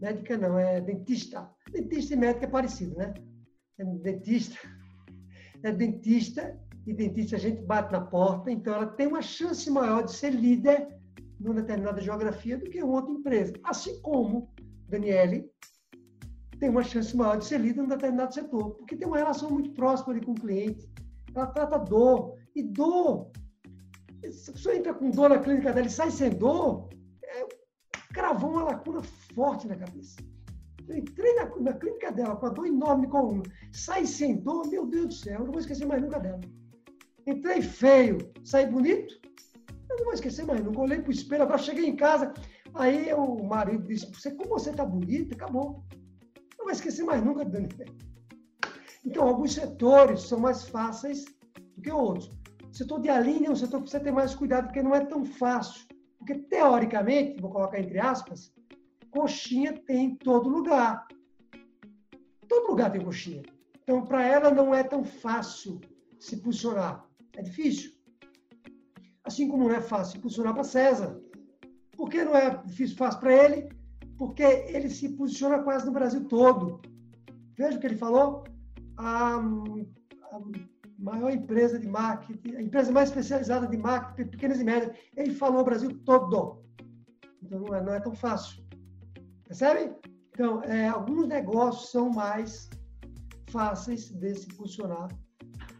Médica não, é dentista. Dentista e médica é parecido, né? É dentista, (laughs) é dentista dentista a gente bate na porta, então ela tem uma chance maior de ser líder numa determinada geografia do que outra empresa. Assim como Daniele tem uma chance maior de ser líder num determinado setor, porque tem uma relação muito próxima ali com o cliente. Ela trata dor. E dor, se a pessoa entra com dor na clínica dela e sai sem dor, é, cravou uma lacuna forte na cabeça. Eu entrei na, na clínica dela com a dor enorme com coluna, sai sem dor, meu Deus do céu, eu não vou esquecer mais nunca dela. Entrei feio, saí bonito? Eu não vou esquecer mais nunca. Olhei para o espelho, agora cheguei em casa. Aí o marido disse: você, Como você está bonita, acabou. Não vai esquecer mais nunca, Dani. Então, alguns setores são mais fáceis do que outros. O setor de alinha é um setor que precisa ter mais cuidado, porque não é tão fácil. Porque, teoricamente, vou colocar entre aspas, coxinha tem em todo lugar. Todo lugar tem coxinha. Então, para ela não é tão fácil se posicionar. É difícil. Assim como não é fácil se posicionar para César. Por que não é difícil, fácil para ele? Porque ele se posiciona quase no Brasil todo. Veja o que ele falou. A, a maior empresa de marketing, a empresa mais especializada de marketing, pequenas e médias, ele falou o Brasil todo. Então não é, não é tão fácil. Percebe? Então, é, alguns negócios são mais fáceis de se posicionar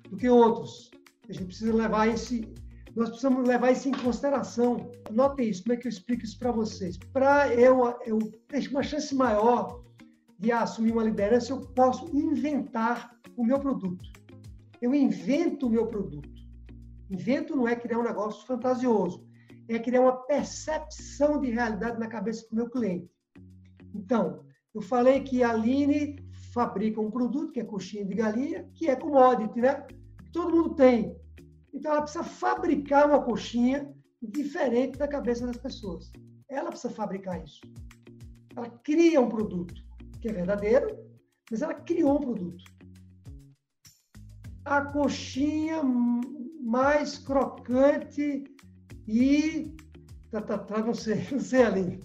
do que outros. A gente precisa levar esse, nós precisamos levar isso em consideração. Notem isso, como é que eu explico isso para vocês? Para eu, eu ter uma chance maior de assumir uma liderança, eu posso inventar o meu produto. Eu invento o meu produto. Invento não é criar um negócio fantasioso, é criar uma percepção de realidade na cabeça do meu cliente. Então, eu falei que a Aline fabrica um produto, que é coxinha de galinha, que é commodity, né? Todo mundo tem. Então, ela precisa fabricar uma coxinha diferente da cabeça das pessoas. Ela precisa fabricar isso. Ela cria um produto que é verdadeiro, mas ela criou um produto. A coxinha mais crocante e. Tá, tá, tá, não sei, (laughs) não sei ali.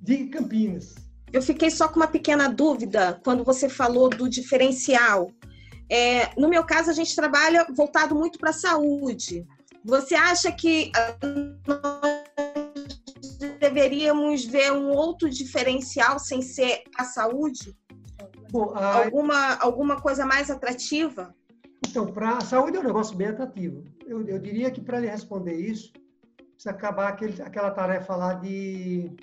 De Campinas. Eu fiquei só com uma pequena dúvida quando você falou do diferencial. É, no meu caso, a gente trabalha voltado muito para a saúde. Você acha que ah, nós deveríamos ver um outro diferencial sem ser a saúde? Alguma, alguma coisa mais atrativa? Então, para a saúde é um negócio bem atrativo. Eu, eu diria que para ele responder isso, precisa acabar aquele, aquela tarefa lá de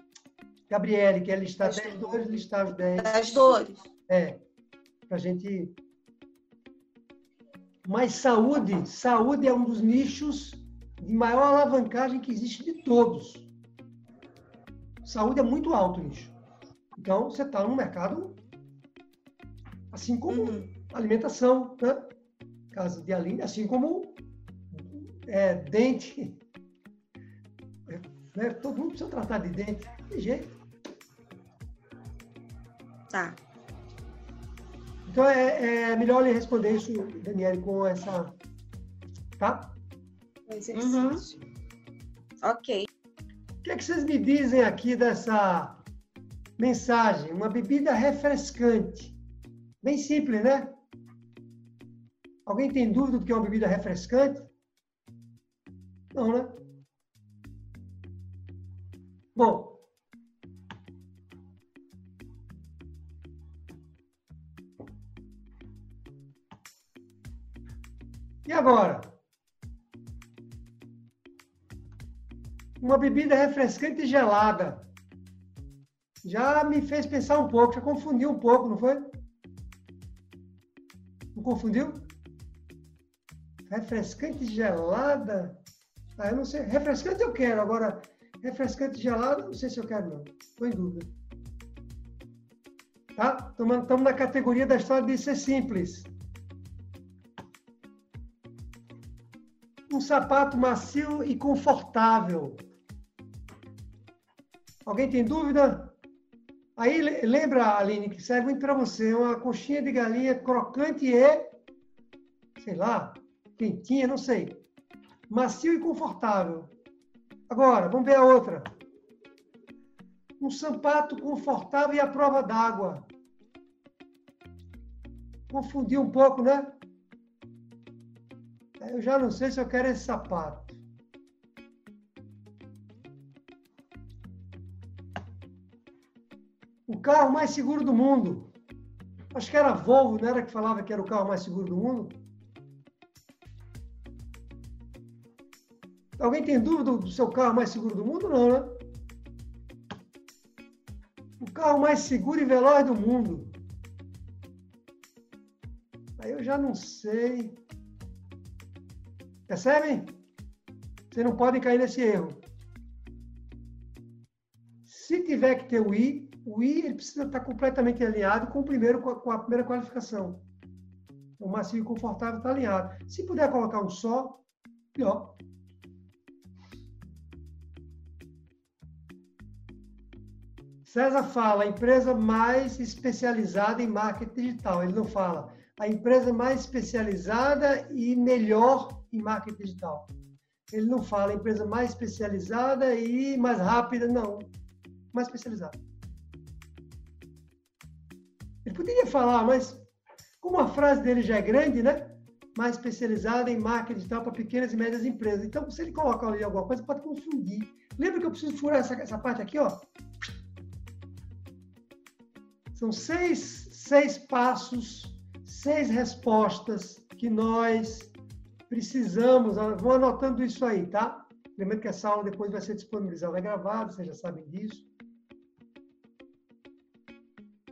Gabriele, que é listar 10 dores, listar os 10. Das dores. É, para a gente mas saúde, saúde é um dos nichos de maior alavancagem que existe de todos. Saúde é muito alto nicho. Então, você está no mercado, assim como uhum. alimentação, né? Casa de alimento, assim como é, dente. Né? Todo mundo precisa tratar de dente. De jeito. Tá. Então é, é melhor ele responder isso, Daniele, com essa. Tá? Uhum. Ok. O que, é que vocês me dizem aqui dessa mensagem? Uma bebida refrescante. Bem simples, né? Alguém tem dúvida do que é uma bebida refrescante? Não, né? Bom, E agora? Uma bebida refrescante e gelada. Já me fez pensar um pouco, já confundiu um pouco, não foi? Não confundiu? Refrescante gelada? Ah, eu não sei. Refrescante eu quero, agora refrescante gelada, não sei se eu quero, não. Estou em dúvida. Tá? Estamos na categoria da história de ser simples. Um sapato macio e confortável. Alguém tem dúvida? Aí lembra, Aline, que serve muito para você uma coxinha de galinha crocante e, sei lá, quentinha, não sei. Macio e confortável. Agora, vamos ver a outra. Um sapato confortável e à prova d'água. Confundiu um pouco, né? Eu já não sei se eu quero esse sapato. O carro mais seguro do mundo. Acho que era Volvo, não era que falava que era o carro mais seguro do mundo? Alguém tem dúvida do seu carro mais seguro do mundo? Não, né? O carro mais seguro e veloz do mundo. Aí eu já não sei. Percebem? Vocês não podem cair nesse erro. Se tiver que ter o I, o I ele precisa estar completamente alinhado com o primeiro com a primeira qualificação. O macio e confortável está alinhado. Se puder colocar um só, pior. César fala a empresa mais especializada em marketing digital. Ele não fala a empresa mais especializada e melhor em marketing digital. Ele não fala empresa mais especializada e mais rápida, não. Mais especializada. Ele poderia falar, mas como a frase dele já é grande, né? Mais especializada em marketing digital para pequenas e médias empresas. Então, se ele coloca ali alguma coisa, pode confundir. Lembra que eu preciso furar essa, essa parte aqui, ó? São seis, seis passos, seis respostas que nós precisamos, vão anotando isso aí, tá? Lembrando que essa aula depois vai ser disponibilizada é gravada, vocês já sabem disso.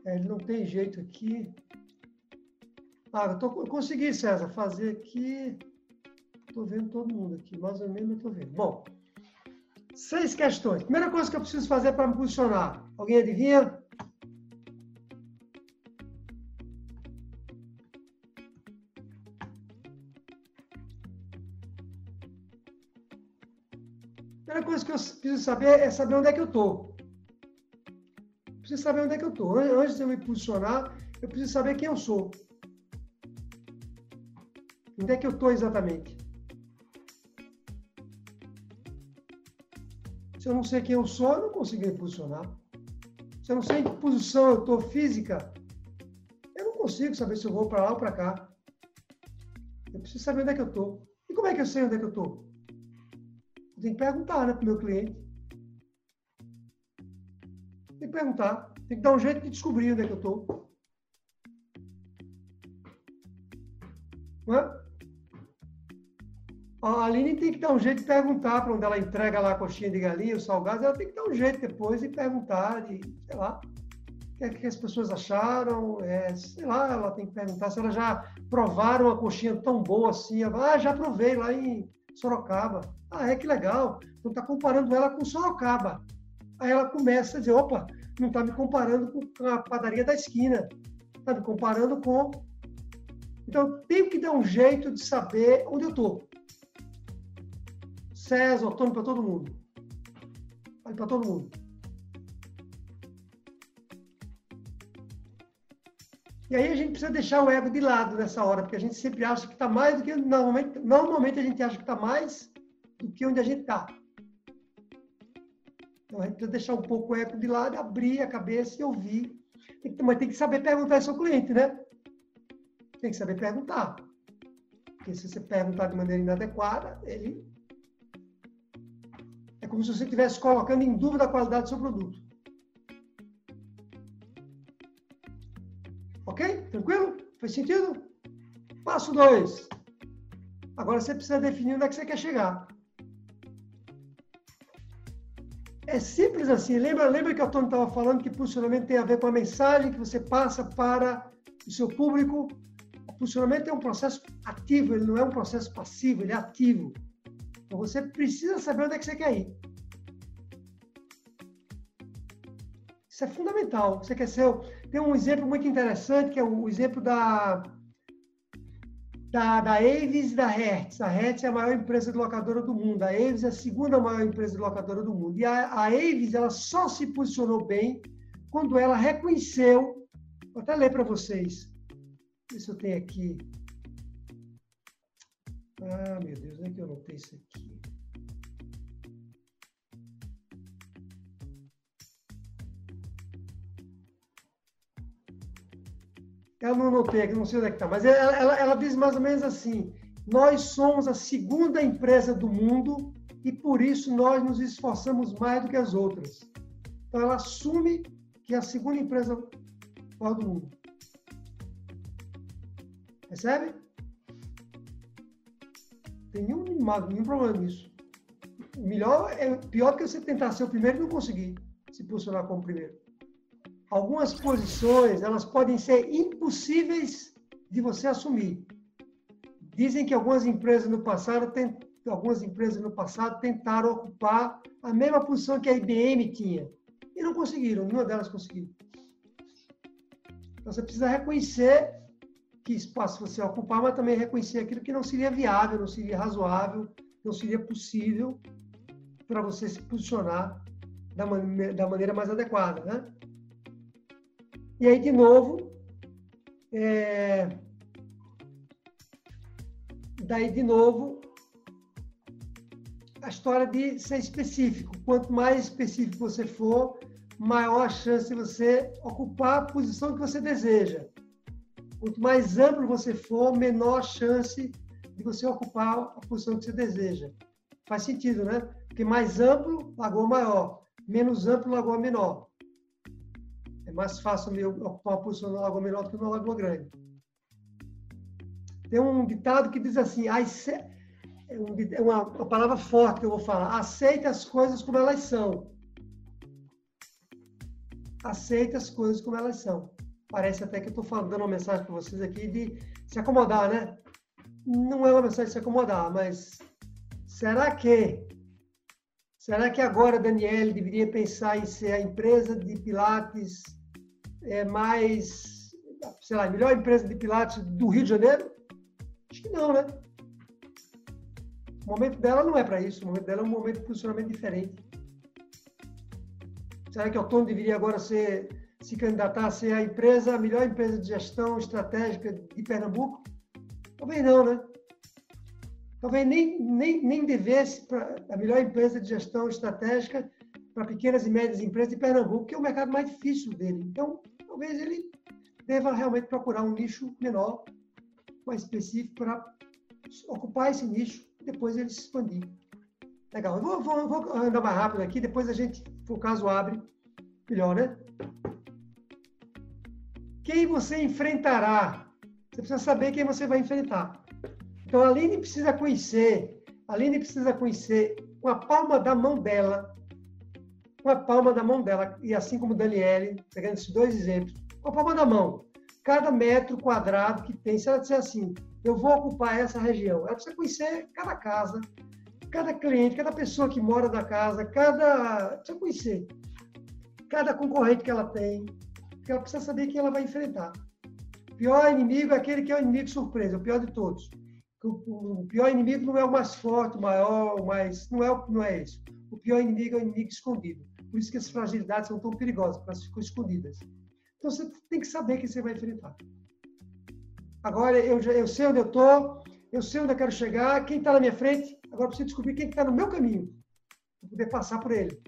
É, ele não tem jeito aqui. Ah, eu, tô, eu consegui, César, fazer aqui. Estou vendo todo mundo aqui, mais ou menos eu estou vendo. Bom, seis questões. Primeira coisa que eu preciso fazer para me posicionar. Alguém adivinha? Que eu preciso saber é saber onde é que eu estou. Preciso saber onde é que eu estou. Antes de eu me posicionar, eu preciso saber quem eu sou. Onde é que eu estou exatamente? Se eu não sei quem eu sou, eu não consigo me posicionar. Se eu não sei em que posição eu estou física, eu não consigo saber se eu vou para lá ou para cá. Eu preciso saber onde é que eu estou. E como é que eu sei onde é que eu estou? Eu tenho que perguntar né, para o meu cliente. Tem que perguntar. Tem que dar um jeito de descobrir onde é que eu estou. A Aline tem que dar um jeito de perguntar para onde ela entrega lá a coxinha de galinha, os salgados, ela tem que dar um jeito depois de perguntar, de, sei lá, o que, é que as pessoas acharam, é, sei lá, ela tem que perguntar se elas já provaram uma coxinha tão boa assim. Ah, já provei lá em Sorocaba. Ah, é que legal. Então está comparando ela com Sorocaba. Aí ela começa a dizer, opa, não está me comparando com a padaria da esquina, está me comparando com. Então, tenho que dar um jeito de saber onde eu estou. César, autônomo para todo mundo. Vale para todo mundo. E aí a gente precisa deixar o ego de lado nessa hora, porque a gente sempre acha que está mais do que normalmente, normalmente a gente acha que está mais do que onde a gente está. Então a gente precisa deixar um pouco o ego de lado, abrir a cabeça e ouvir. Mas tem que saber perguntar ao seu cliente, né? Tem que saber perguntar. Porque se você perguntar de maneira inadequada, ele. É como se você estivesse colocando em dúvida a qualidade do seu produto. Ok? Tranquilo? Faz sentido? Passo 2. Agora você precisa definir onde é que você quer chegar. É simples assim. Lembra, lembra que o Antônio estava falando que posicionamento tem a ver com a mensagem que você passa para o seu público? O posicionamento é um processo ativo, ele não é um processo passivo, ele é ativo. Então você precisa saber onde é que você quer ir. Isso é fundamental. Você quer ser. Tem um exemplo muito interessante, que é o exemplo da, da, da Avis e da Hertz. A Hertz é a maior empresa de locadora do mundo. A Avis é a segunda maior empresa de locadora do mundo. E a, a Avis ela só se posicionou bem quando ela reconheceu. Vou até ler para vocês. Ver se eu tenho aqui. Ah, meu Deus, onde é que eu anotei isso aqui? Eu não notei aqui, não sei onde é que está, mas ela, ela, ela, diz mais ou menos assim: nós somos a segunda empresa do mundo e por isso nós nos esforçamos mais do que as outras. Então ela assume que é a segunda empresa do mundo. Percebe? Tem nenhum, nenhum problema nisso. Melhor é pior que você tentar ser o primeiro e não conseguir se posicionar como primeiro algumas posições elas podem ser impossíveis de você assumir. Dizem que algumas empresas no passado algumas empresas no passado tentaram ocupar a mesma posição que a IBM tinha e não conseguiram, nenhuma delas conseguiu. Então você precisa reconhecer que espaço você ocupar, mas também reconhecer aquilo que não seria viável, não seria razoável, não seria possível para você se posicionar da, man da maneira mais adequada, né? E aí, de novo, é... daí, de novo, a história de ser específico. Quanto mais específico você for, maior a chance de você ocupar a posição que você deseja. Quanto mais amplo você for, menor a chance de você ocupar a posição que você deseja. Faz sentido, né? Porque mais amplo, lagoa maior. Menos amplo, lagoa menor. É mais fácil eu ocupar uma posição na Lagoa Menor do que na Lagoa Grande. Tem um ditado que diz assim, é uma, uma palavra forte que eu vou falar, aceita as coisas como elas são. Aceita as coisas como elas são. Parece até que eu estou dando uma mensagem para vocês aqui de se acomodar, né? Não é uma mensagem de se acomodar, mas será que será que agora Daniel deveria pensar em ser a empresa de Pilates é, mais, sei lá, melhor empresa de Pilates do Rio de Janeiro? Acho que não, né? O momento dela não é para isso. O momento dela é um momento de posicionamento diferente. Será que o Autônomo deveria agora ser, se candidatar a ser a empresa, a melhor empresa de gestão estratégica de Pernambuco? Talvez não, né? Talvez nem, nem, nem devesse para a melhor empresa de gestão estratégica para pequenas e médias empresas de Pernambuco, que é o mercado mais difícil dele. Então, talvez ele deva realmente procurar um nicho menor, mais específico, para ocupar esse nicho e depois ele se expandir. Legal. Eu vou, vou, vou andar mais rápido aqui, depois a gente, se o caso, abre. Melhor, né? Quem você enfrentará? Você precisa saber quem você vai enfrentar. Então, a Aline precisa conhecer, a Aline precisa conhecer com a palma da mão dela, com a palma da mão dela, e assim como Daniele, pegando esses dois exemplos, com a palma da mão, cada metro quadrado que tem, se ela disser assim, eu vou ocupar essa região, ela precisa conhecer cada casa, cada cliente, cada pessoa que mora na casa, cada. Precisa conhecer. Cada concorrente que ela tem, porque ela precisa saber quem ela vai enfrentar. O pior inimigo é aquele que é o inimigo surpresa, o pior de todos. O, pior inimigo não é o mais forte, o maior, o mais. Não é, não é isso. O pior inimigo é o inimigo escondido. Por isso que as fragilidades são tão perigosas, porque elas ficam escondidas. Então você tem que saber quem você vai enfrentar. Agora eu, já, eu sei onde eu estou, eu sei onde eu quero chegar, quem está na minha frente, agora preciso descobrir quem está no meu caminho, para poder passar por ele.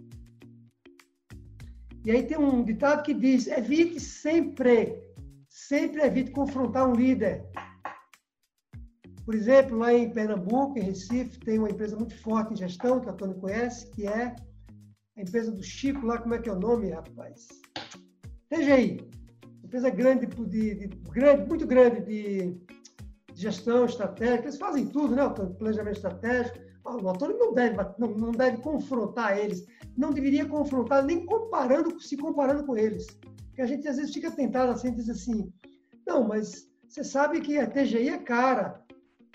E aí tem um ditado que diz: evite sempre, sempre evite confrontar um líder. Por exemplo, lá em Pernambuco, em Recife, tem uma empresa muito forte em gestão, que a Tony conhece, que é a empresa do Chico, lá, como é que é o nome, rapaz? TGI. Empresa grande, de, de grande muito grande de, de gestão estratégica, eles fazem tudo, né? O planejamento estratégico. O autor não deve, não, não deve confrontar eles, não deveria confrontar nem comparando, se comparando com eles. Porque a gente às vezes fica tentado assim, diz assim, não, mas você sabe que a TGI é cara.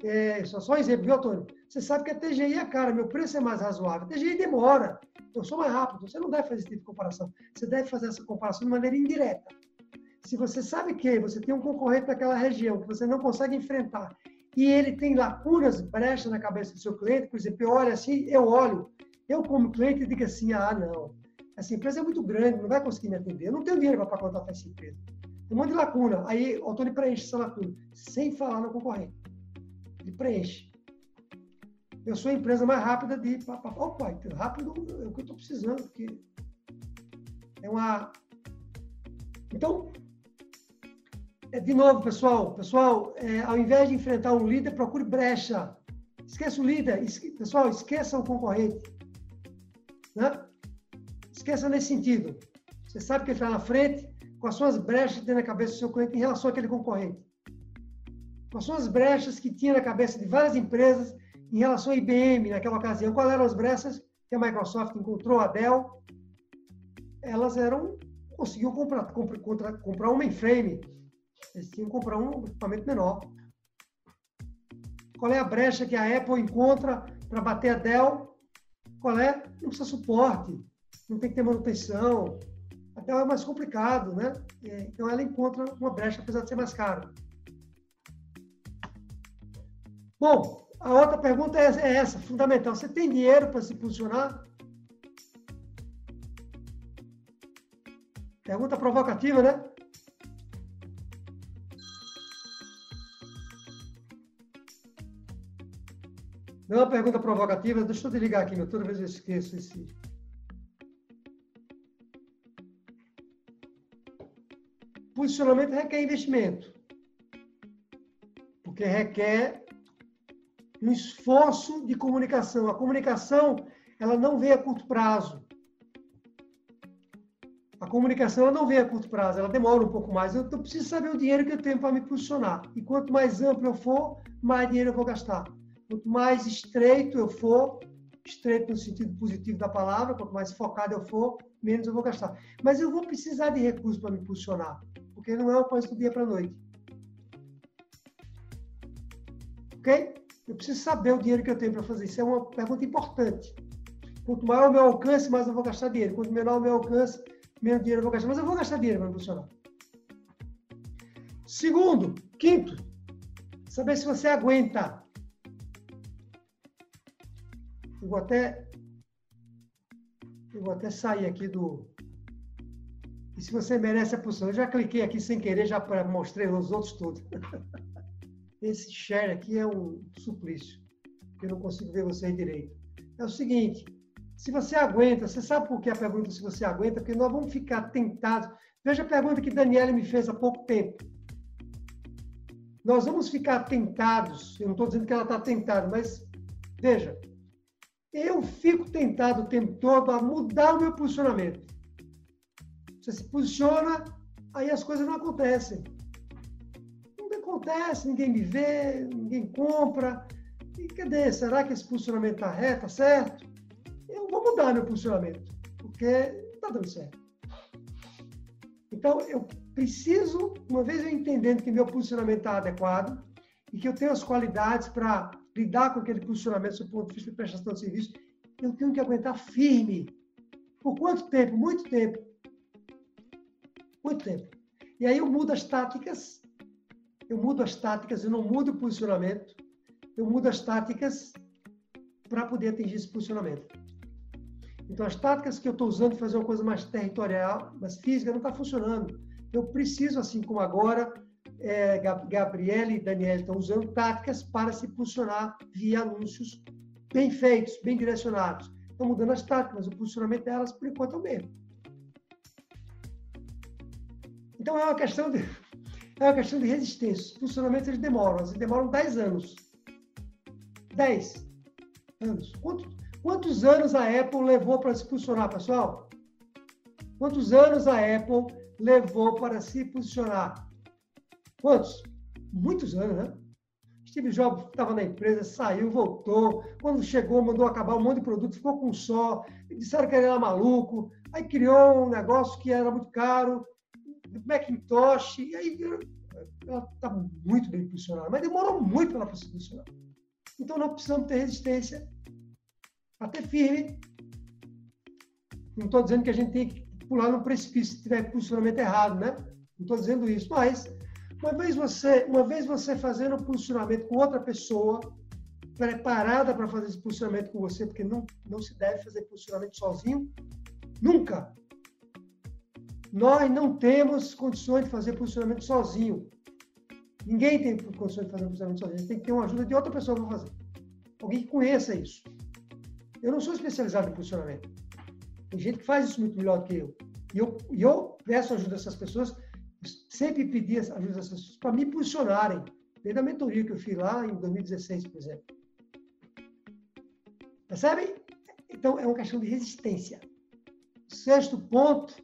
É, só, só exemplo, viu, Antônio? Você sabe que a TGI é cara, meu preço é mais razoável. A TGI demora, eu sou mais rápido. Você não deve fazer esse tipo de comparação. Você deve fazer essa comparação de maneira indireta. Se você sabe que você tem um concorrente naquela região que você não consegue enfrentar e ele tem lacunas, brechas na cabeça do seu cliente, por exemplo, eu olho assim, eu olho, eu como cliente digo assim, ah, não, essa empresa é muito grande, não vai conseguir me atender, eu não tenho dinheiro para contratar essa empresa. Tem um monte de lacuna. Aí o Antônio preenche essa lacuna, sem falar no concorrente. Ele preenche. Eu sou a empresa mais rápida de. Opa, então, rápido é o que eu estou precisando, porque é uma. Então, é, de novo, pessoal, pessoal, é, ao invés de enfrentar um líder, procure brecha. Esqueça o líder, esque, pessoal, esqueça o concorrente. Né? Esqueça nesse sentido. Você sabe que ele está na frente, com as suas brechas que tem na cabeça do seu cliente em relação àquele concorrente. Com as suas brechas que tinha na cabeça de várias empresas em relação à IBM naquela ocasião. Quais eram as brechas que a Microsoft encontrou, a Dell? Elas eram, conseguiu comprar, comprar, comprar um mainframe eles tinham que comprar um equipamento menor. Qual é a brecha que a Apple encontra para bater a Dell? Qual é? Não precisa suporte, não tem que ter manutenção. A Dell é mais complicado, né? É, então ela encontra uma brecha, apesar de ser mais caro. Bom, a outra pergunta é, é essa, fundamental. Você tem dinheiro para se posicionar? Pergunta provocativa, né? Não é uma pergunta provocativa, deixa eu desligar aqui, meu, toda vez eu esqueço esse. Posicionamento requer investimento, porque requer um esforço de comunicação. A comunicação, ela não vem a curto prazo. A comunicação ela não vem a curto prazo, ela demora um pouco mais. Eu, preciso saber o dinheiro que eu tenho para me posicionar. E quanto mais amplo eu for, mais dinheiro eu vou gastar. Quanto mais estreito eu for, estreito no sentido positivo da palavra, quanto mais focado eu for, menos eu vou gastar. Mas eu vou precisar de recursos para me posicionar, porque não é uma coisa do dia para a noite. Ok? Eu preciso saber o dinheiro que eu tenho para fazer. Isso é uma pergunta importante. Quanto maior o meu alcance, mais eu vou gastar dinheiro. Quanto menor o meu alcance, menos dinheiro eu vou gastar. Mas eu vou gastar dinheiro para me posicionar. Segundo, quinto, saber se você aguenta eu vou até eu vou até sair aqui do e se você merece a posição, eu já cliquei aqui sem querer, já mostrei os outros todos. (laughs) Esse share aqui é um suplício, eu não consigo ver vocês direito. É o seguinte, se você aguenta, você sabe por que a pergunta se você aguenta? Porque nós vamos ficar tentados. Veja a pergunta que Daniela me fez há pouco tempo. Nós vamos ficar tentados, eu não estou dizendo que ela está tentada, mas veja, eu fico tentado o tempo todo a mudar o meu posicionamento. Você se posiciona, aí as coisas não acontecem. Acontece, ninguém me vê, ninguém compra. E cadê? Será que esse posicionamento está reto, tá certo? Eu vou mudar meu posicionamento, porque não está dando certo. Então, eu preciso, uma vez eu entendendo que meu posicionamento está adequado e que eu tenho as qualidades para lidar com aquele posicionamento do ponto de vista de prestação de serviço, eu tenho que aguentar firme. Por quanto tempo? Muito tempo. Muito tempo. E aí eu mudo as táticas, eu mudo as táticas, eu não mudo o posicionamento, eu mudo as táticas para poder atingir esse posicionamento. Então, as táticas que eu estou usando para fazer uma coisa mais territorial, mais física, não está funcionando. Eu preciso, assim como agora, é, e Daniel estão usando táticas para se posicionar via anúncios bem feitos, bem direcionados. Estão mudando as táticas, mas o posicionamento delas, por enquanto, é o mesmo. Então, é uma questão de, é uma questão de resistência. Os posicionamentos eles demoram, eles demoram 10 anos. 10 anos. Quanto, quantos anos a Apple levou para se posicionar, pessoal? Quantos anos a Apple levou para se posicionar? Quantos? Muitos anos, né? Steve Jobs estava na empresa, saiu, voltou. Quando chegou, mandou acabar um monte de produto, ficou com um só. Disseram que ele era maluco. Aí criou um negócio que era muito caro, Macintosh. E aí ela está muito bem posicionada, mas demorou muito para ela se posicionar. Então nós precisamos ter resistência, bater firme. Não estou dizendo que a gente tem que pular no precipício se tiver posicionamento errado, né? Não estou dizendo isso, mas uma vez você, uma vez você fazendo um posicionamento com outra pessoa, preparada para fazer esse posicionamento com você, porque não, não se deve fazer posicionamento sozinho, nunca. Nós não temos condições de fazer posicionamento sozinho. Ninguém tem condições de fazer posicionamento sozinho. Tem que ter uma ajuda de outra pessoa para fazer. Alguém que conheça isso. Eu não sou especializado em posicionamento. Tem gente que faz isso muito melhor do que eu. E eu, eu peço ajuda dessas pessoas sempre pedi ajuda dessas pessoas para me posicionarem, desde a mentoria que eu fiz lá em 2016, por exemplo. Percebem? Então, é uma questão de resistência. Sexto ponto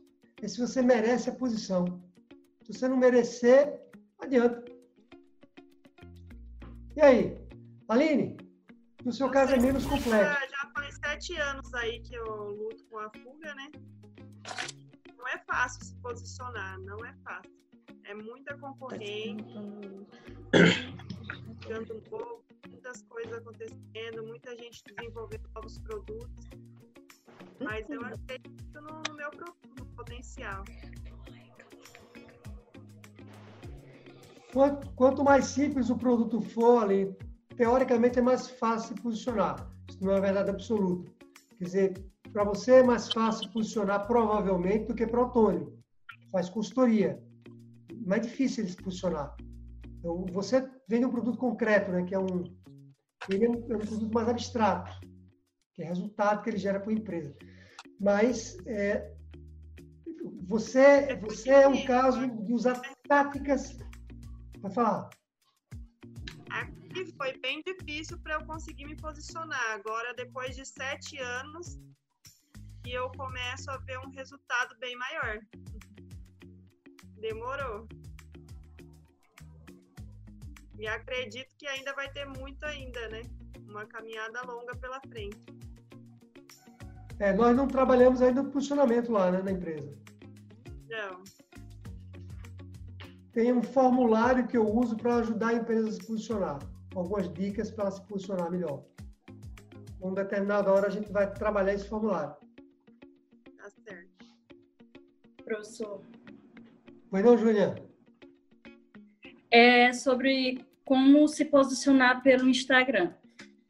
é se você merece a posição. Se você não merecer, não adianta. E aí? Aline? No seu caso é menos complexo. Já faz sete anos aí que eu luto com a fuga, né? Não é fácil se posicionar, não é fácil. É muita concorrência, tanto um pouco, muitas coisas acontecendo, muita gente desenvolvendo novos produtos. Mas eu acredito no, no meu no potencial. Quanto, mais simples o produto for, ali, teoricamente é mais fácil posicionar. Isso não é verdade absoluta. Quer dizer, para você é mais fácil posicionar provavelmente do que para o Antônio. Faz consultoria mais difícil ele se posicionar. Então, você vende um produto concreto, né, que é um, ele é um, é um produto mais abstrato, que é resultado que ele gera para a empresa. Mas é, você, você é um caso de usar táticas para falar. Aqui foi bem difícil para eu conseguir me posicionar. Agora, depois de sete anos, que eu começo a ver um resultado bem maior. Demorou. E acredito que ainda vai ter muito ainda, né? Uma caminhada longa pela frente. É, nós não trabalhamos ainda no funcionamento lá, né, na empresa. Não. Tem um formulário que eu uso para ajudar a empresa a se posicionar. Algumas dicas para ela se posicionar melhor. Em determinada hora a gente vai trabalhar esse formulário. Tá certo. Professor, Pois não, Júlia? É sobre como se posicionar pelo Instagram.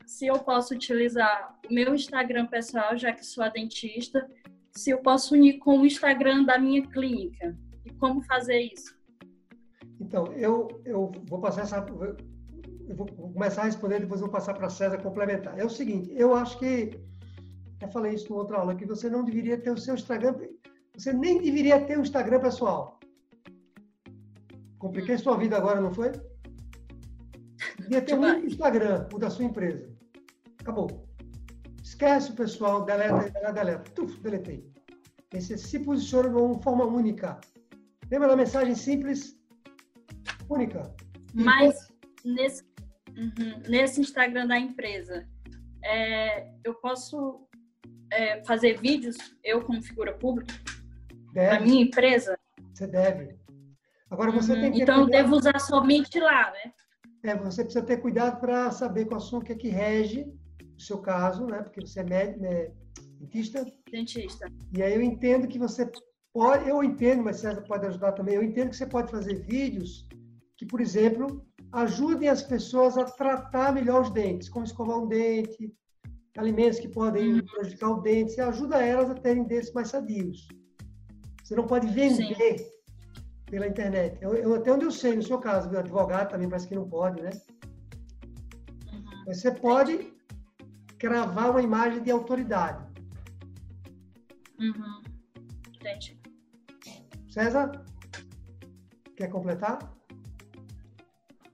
Se eu posso utilizar o meu Instagram pessoal, já que sou a dentista, se eu posso unir com o Instagram da minha clínica. E como fazer isso? Então, eu, eu vou passar essa. Eu vou começar a responder, depois vou passar para a César complementar. É o seguinte, eu acho que. Já falei isso em outra aula, que você não deveria ter o seu Instagram. Você nem deveria ter um Instagram pessoal. Compliquei sua vida agora, não foi? Devia ter um Instagram, o da sua empresa. Acabou. Esquece o pessoal, deleta, deleta, deleta. Tuf, deletei. Esse se posiciona de uma forma única. Lembra da mensagem simples? Única. Mas nesse, uhum, nesse Instagram da empresa, é, eu posso é, fazer vídeos, eu como figura pública, para minha empresa? Você deve. Agora você uhum. tem que. Então eu devo usar somente lá, né? É, você precisa ter cuidado para saber qual o que é que rege o seu caso, né? Porque você é médico, né? dentista. Dentista. E aí eu entendo que você pode, eu entendo, mas César pode ajudar também. Eu entendo que você pode fazer vídeos que, por exemplo, ajudem as pessoas a tratar melhor os dentes, como escovar um dente, alimentos que podem uhum. prejudicar o dente. Você ajuda elas a terem dentes mais sadios. Você não pode vender Sim. pela internet. Eu, eu, até onde eu sei, no seu caso, o advogado também parece que não pode, né? Uhum. Mas você pode cravar uma imagem de autoridade. Uhum. Entendi. César, quer completar?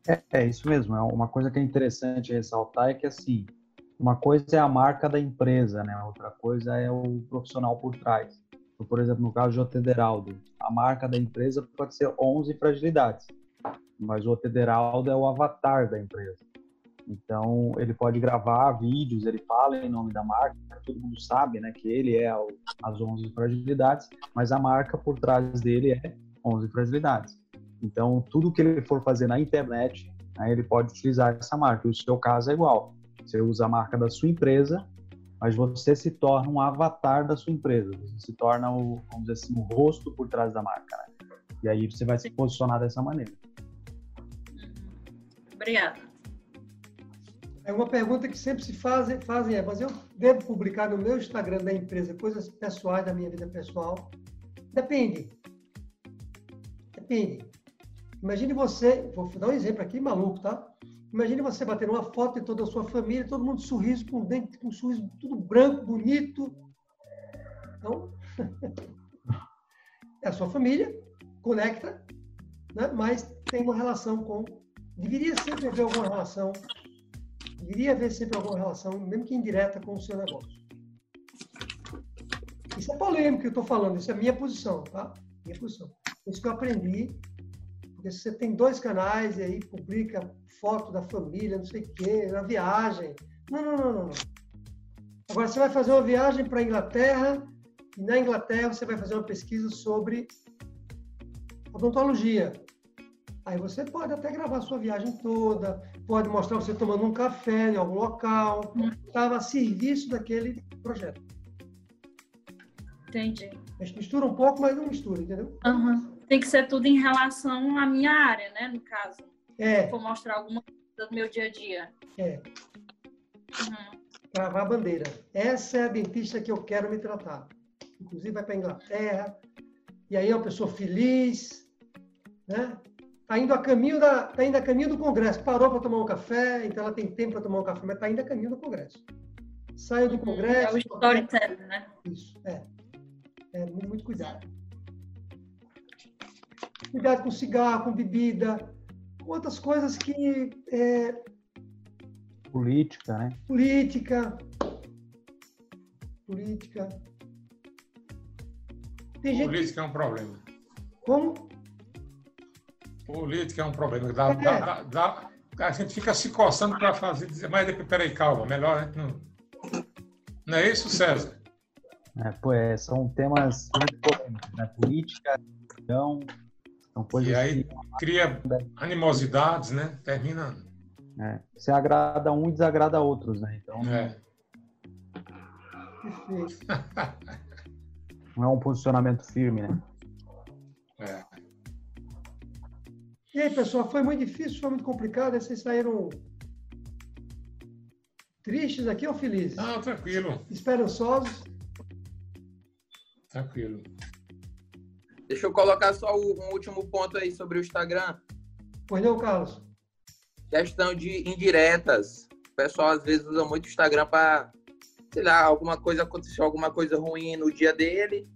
É, é, isso mesmo. É uma coisa que é interessante ressaltar é que assim, uma coisa é a marca da empresa, né? Outra coisa é o profissional por trás. Então, por exemplo, no caso de Otederaldo, a marca da empresa pode ser 11 fragilidades, mas o Otederaldo é o avatar da empresa. Então, ele pode gravar vídeos, ele fala em nome da marca, todo mundo sabe, né, que ele é o, as 11 fragilidades, mas a marca por trás dele é 11 fragilidades. Então, tudo que ele for fazer na internet, né, ele pode utilizar essa marca. E o seu caso é igual. Você usa a marca da sua empresa mas você se torna um avatar da sua empresa, você se torna o, vamos dizer assim, o rosto por trás da marca. Né? E aí você vai se posicionar dessa maneira. Obrigada. É uma pergunta que sempre se fazem, fazem é, mas eu devo publicar no meu Instagram da empresa coisas pessoais da minha vida pessoal? Depende. Depende. Imagine você, vou dar um exemplo aqui maluco, tá? Imagine você bater uma foto de toda a sua família, todo mundo sorriso, com dente, com um sorriso tudo branco, bonito. Então, (laughs) é a sua família, conecta, né? mas tem uma relação com. Deveria sempre haver alguma relação, deveria haver sempre alguma relação, mesmo que indireta, com o seu negócio. Isso é polêmico que eu estou falando, isso é minha posição, tá? Minha posição. Isso que eu aprendi porque se você tem dois canais e aí publica foto da família, não sei o quê, na viagem. Não, não, não, não. Agora você vai fazer uma viagem para a Inglaterra e na Inglaterra você vai fazer uma pesquisa sobre odontologia. Aí você pode até gravar sua viagem toda, pode mostrar você tomando um café em algum local, estava a serviço daquele projeto. Entendi. A gente mistura um pouco, mas não mistura, entendeu? Uhum tem que ser tudo em relação à minha área, né? No caso. É. Vou mostrar alguma coisa do meu dia a dia. É. Uhum. Cravar a bandeira. Essa é a dentista que eu quero me tratar. Inclusive vai para Inglaterra. E aí é uma pessoa feliz, né? Está indo a caminho da, tá indo a caminho do Congresso. Parou para tomar um café, então ela tem tempo para tomar um café, mas está indo a caminho do Congresso. Saiu do uhum. Congresso. É o storytelling, né? Isso, é. É muito, muito cuidado. Cuidado com cigarro, com bebida, com outras coisas que. É... Política, né? Política. Política. Tem gente... Política é um problema. Como? Política é um problema. Dá, é. dá, dá, a gente fica se coçando para fazer, dizer, mas peraí, calma, melhor, né? Não, não é isso, César? É, pô, é, são temas muito polêmicos, né? Política, religião, são e aí que... cria animosidades, né? Termina. É. Você agrada um e desagrada outros, né? Então. É. (laughs) Não é um posicionamento firme, né? É. E aí, pessoal, foi muito difícil, foi muito complicado. Vocês saíram tristes aqui ou felizes? Não, tranquilo. Esperançosos? Tranquilo. Deixa eu colocar só um último ponto aí sobre o Instagram. Pois não, Carlos? Questão de indiretas. O pessoal às vezes usa muito o Instagram para, sei lá, alguma coisa aconteceu, alguma coisa ruim no dia dele.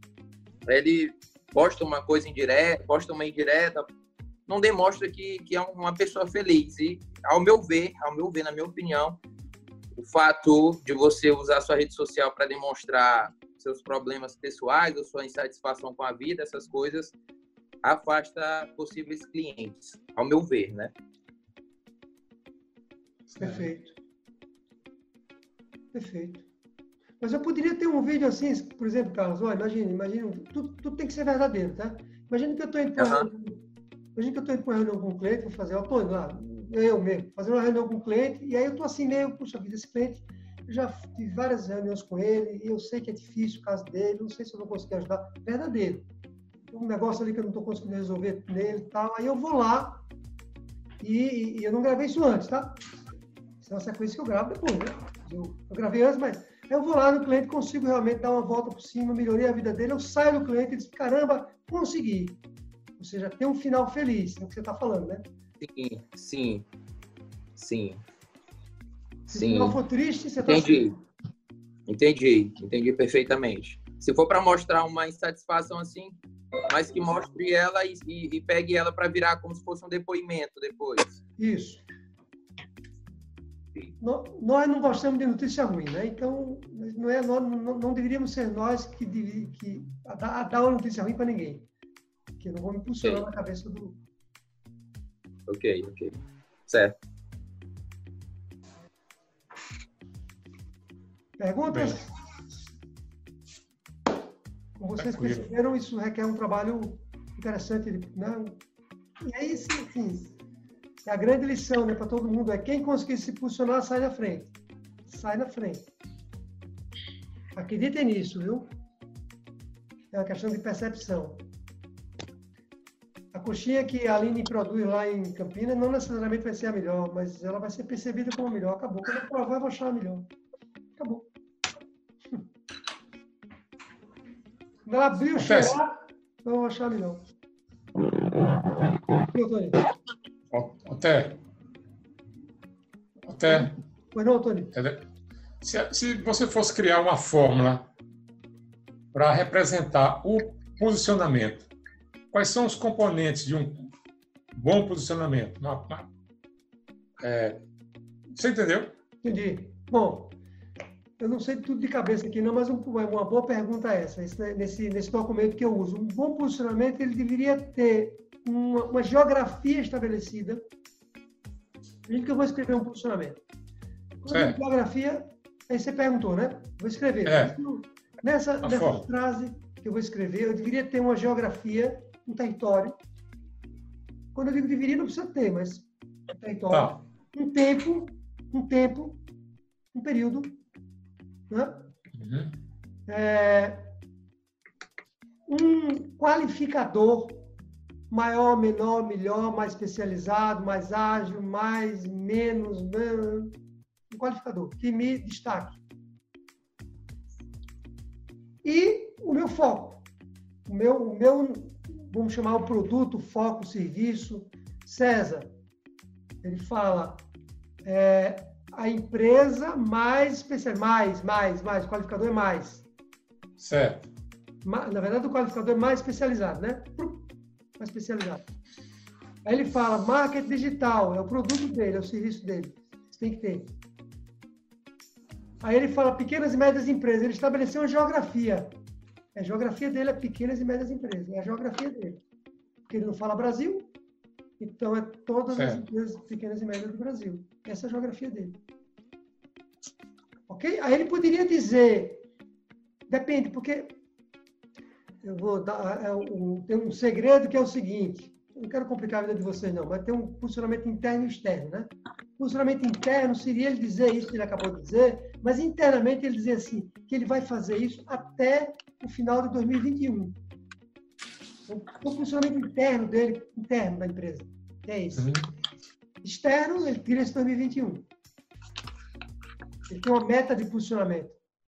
Ele posta uma coisa indireta, posta uma indireta, não demonstra que, que é uma pessoa feliz. E, ao meu ver, ao meu ver, na minha opinião, o fato de você usar sua rede social para demonstrar seus problemas pessoais ou sua insatisfação com a vida, essas coisas, afasta possíveis clientes, ao meu ver, né? Perfeito. Perfeito. Mas eu poderia ter um vídeo assim, por exemplo, Carlos, olha, imagina, imagina, tudo, tudo tem que ser verdadeiro, tá? Imagina que eu estou empurrando, uhum. Imagina que eu estou empurrando algum cliente, vou fazer, eu estou lá, eu mesmo, fazendo uma reunião com um cliente, e aí eu estou assim meio, puxa vida, esse cliente, eu já tive várias reuniões com ele, e eu sei que é difícil o caso dele, não sei se eu vou conseguir ajudar, verdadeiro. Um negócio ali que eu não estou conseguindo resolver nele e tal, aí eu vou lá, e, e, eu não gravei isso antes, tá? Isso é uma sequência que eu gravo depois, né? Eu, eu gravei antes, mas eu vou lá no cliente, consigo realmente dar uma volta por cima, melhorei a vida dele, eu saio do cliente e digo, caramba, consegui. Ou seja, tem um final feliz, é o que você está falando, né? Sim, sim, sim. Se sim. o final for triste, você está... Entendi. Entendi, entendi perfeitamente. Se for para mostrar uma insatisfação assim, mas que mostre ela e, e, e pegue ela para virar como se fosse um depoimento depois. Isso. Nós não gostamos de notícia ruim, né? Então, não, é, nós, não, não deveríamos ser nós que, que a, a dar uma notícia ruim para ninguém. Que eu não vou me impulsionar okay. na cabeça do, Ok, ok. Certo. Perguntas? Como vocês perceberam, isso requer um trabalho interessante, né? E aí, é a grande lição né, para todo mundo é quem conseguir se posicionar, sai na frente. Sai na frente. Acreditem nisso, viu? É uma questão de percepção. A coxinha que a Aline produz lá em Campinas não necessariamente vai ser a melhor, mas ela vai ser percebida como a melhor. Acabou. Quando eu provar, eu vou achar a melhor. Acabou. Quando ela abrir o cheirar, eu vou achar a melhor. Tony? Até. Até. Pois não, Tony? Se, se você fosse criar uma fórmula para representar o posicionamento quais são os componentes de um bom posicionamento? Uma, uma, é, você entendeu? Entendi. Bom, eu não sei tudo de cabeça aqui, não, mas um, uma boa pergunta é essa, esse, nesse, nesse documento que eu uso. Um bom posicionamento, ele deveria ter uma, uma geografia estabelecida. Veja que eu vou escrever um posicionamento. Quando é. geografia, aí você perguntou, né? Vou escrever. É. Nessa, nessa frase que eu vou escrever, eu deveria ter uma geografia um território. Quando eu digo deveria, não precisa ter, mas um território. Tá. Um tempo, um tempo, um período. Né? Uhum. É, um qualificador maior, menor, melhor, mais especializado, mais ágil, mais, menos, né? um qualificador que me destaque. E o meu foco. O meu, o meu vamos chamar o produto, foco, serviço. César, ele fala é, a empresa mais especial, mais, mais, mais, o qualificador é mais. Certo. Na verdade, o qualificador é mais especializado, né? Mais especializado. Aí ele fala marketing digital, é o produto dele, é o serviço dele. Você tem que ter. Aí ele fala pequenas e médias empresas. Ele estabeleceu uma geografia. A geografia dele é pequenas e médias empresas. É a geografia dele. Porque ele não fala Brasil, então é todas certo. as empresas pequenas e médias do Brasil. Essa é a geografia dele. Ok? Aí ele poderia dizer, depende, porque eu vou dar é um, tem um segredo que é o seguinte. Não quero complicar a vida de vocês, não, mas tem um funcionamento interno e externo, né? Funcionamento interno seria ele dizer isso que ele acabou de dizer, mas internamente ele dizer assim, que ele vai fazer isso até o final de 2021. O funcionamento interno dele, interno da empresa, é isso. Uhum. Externo, ele tira esse 2021. Ele tem uma meta de funcionamento.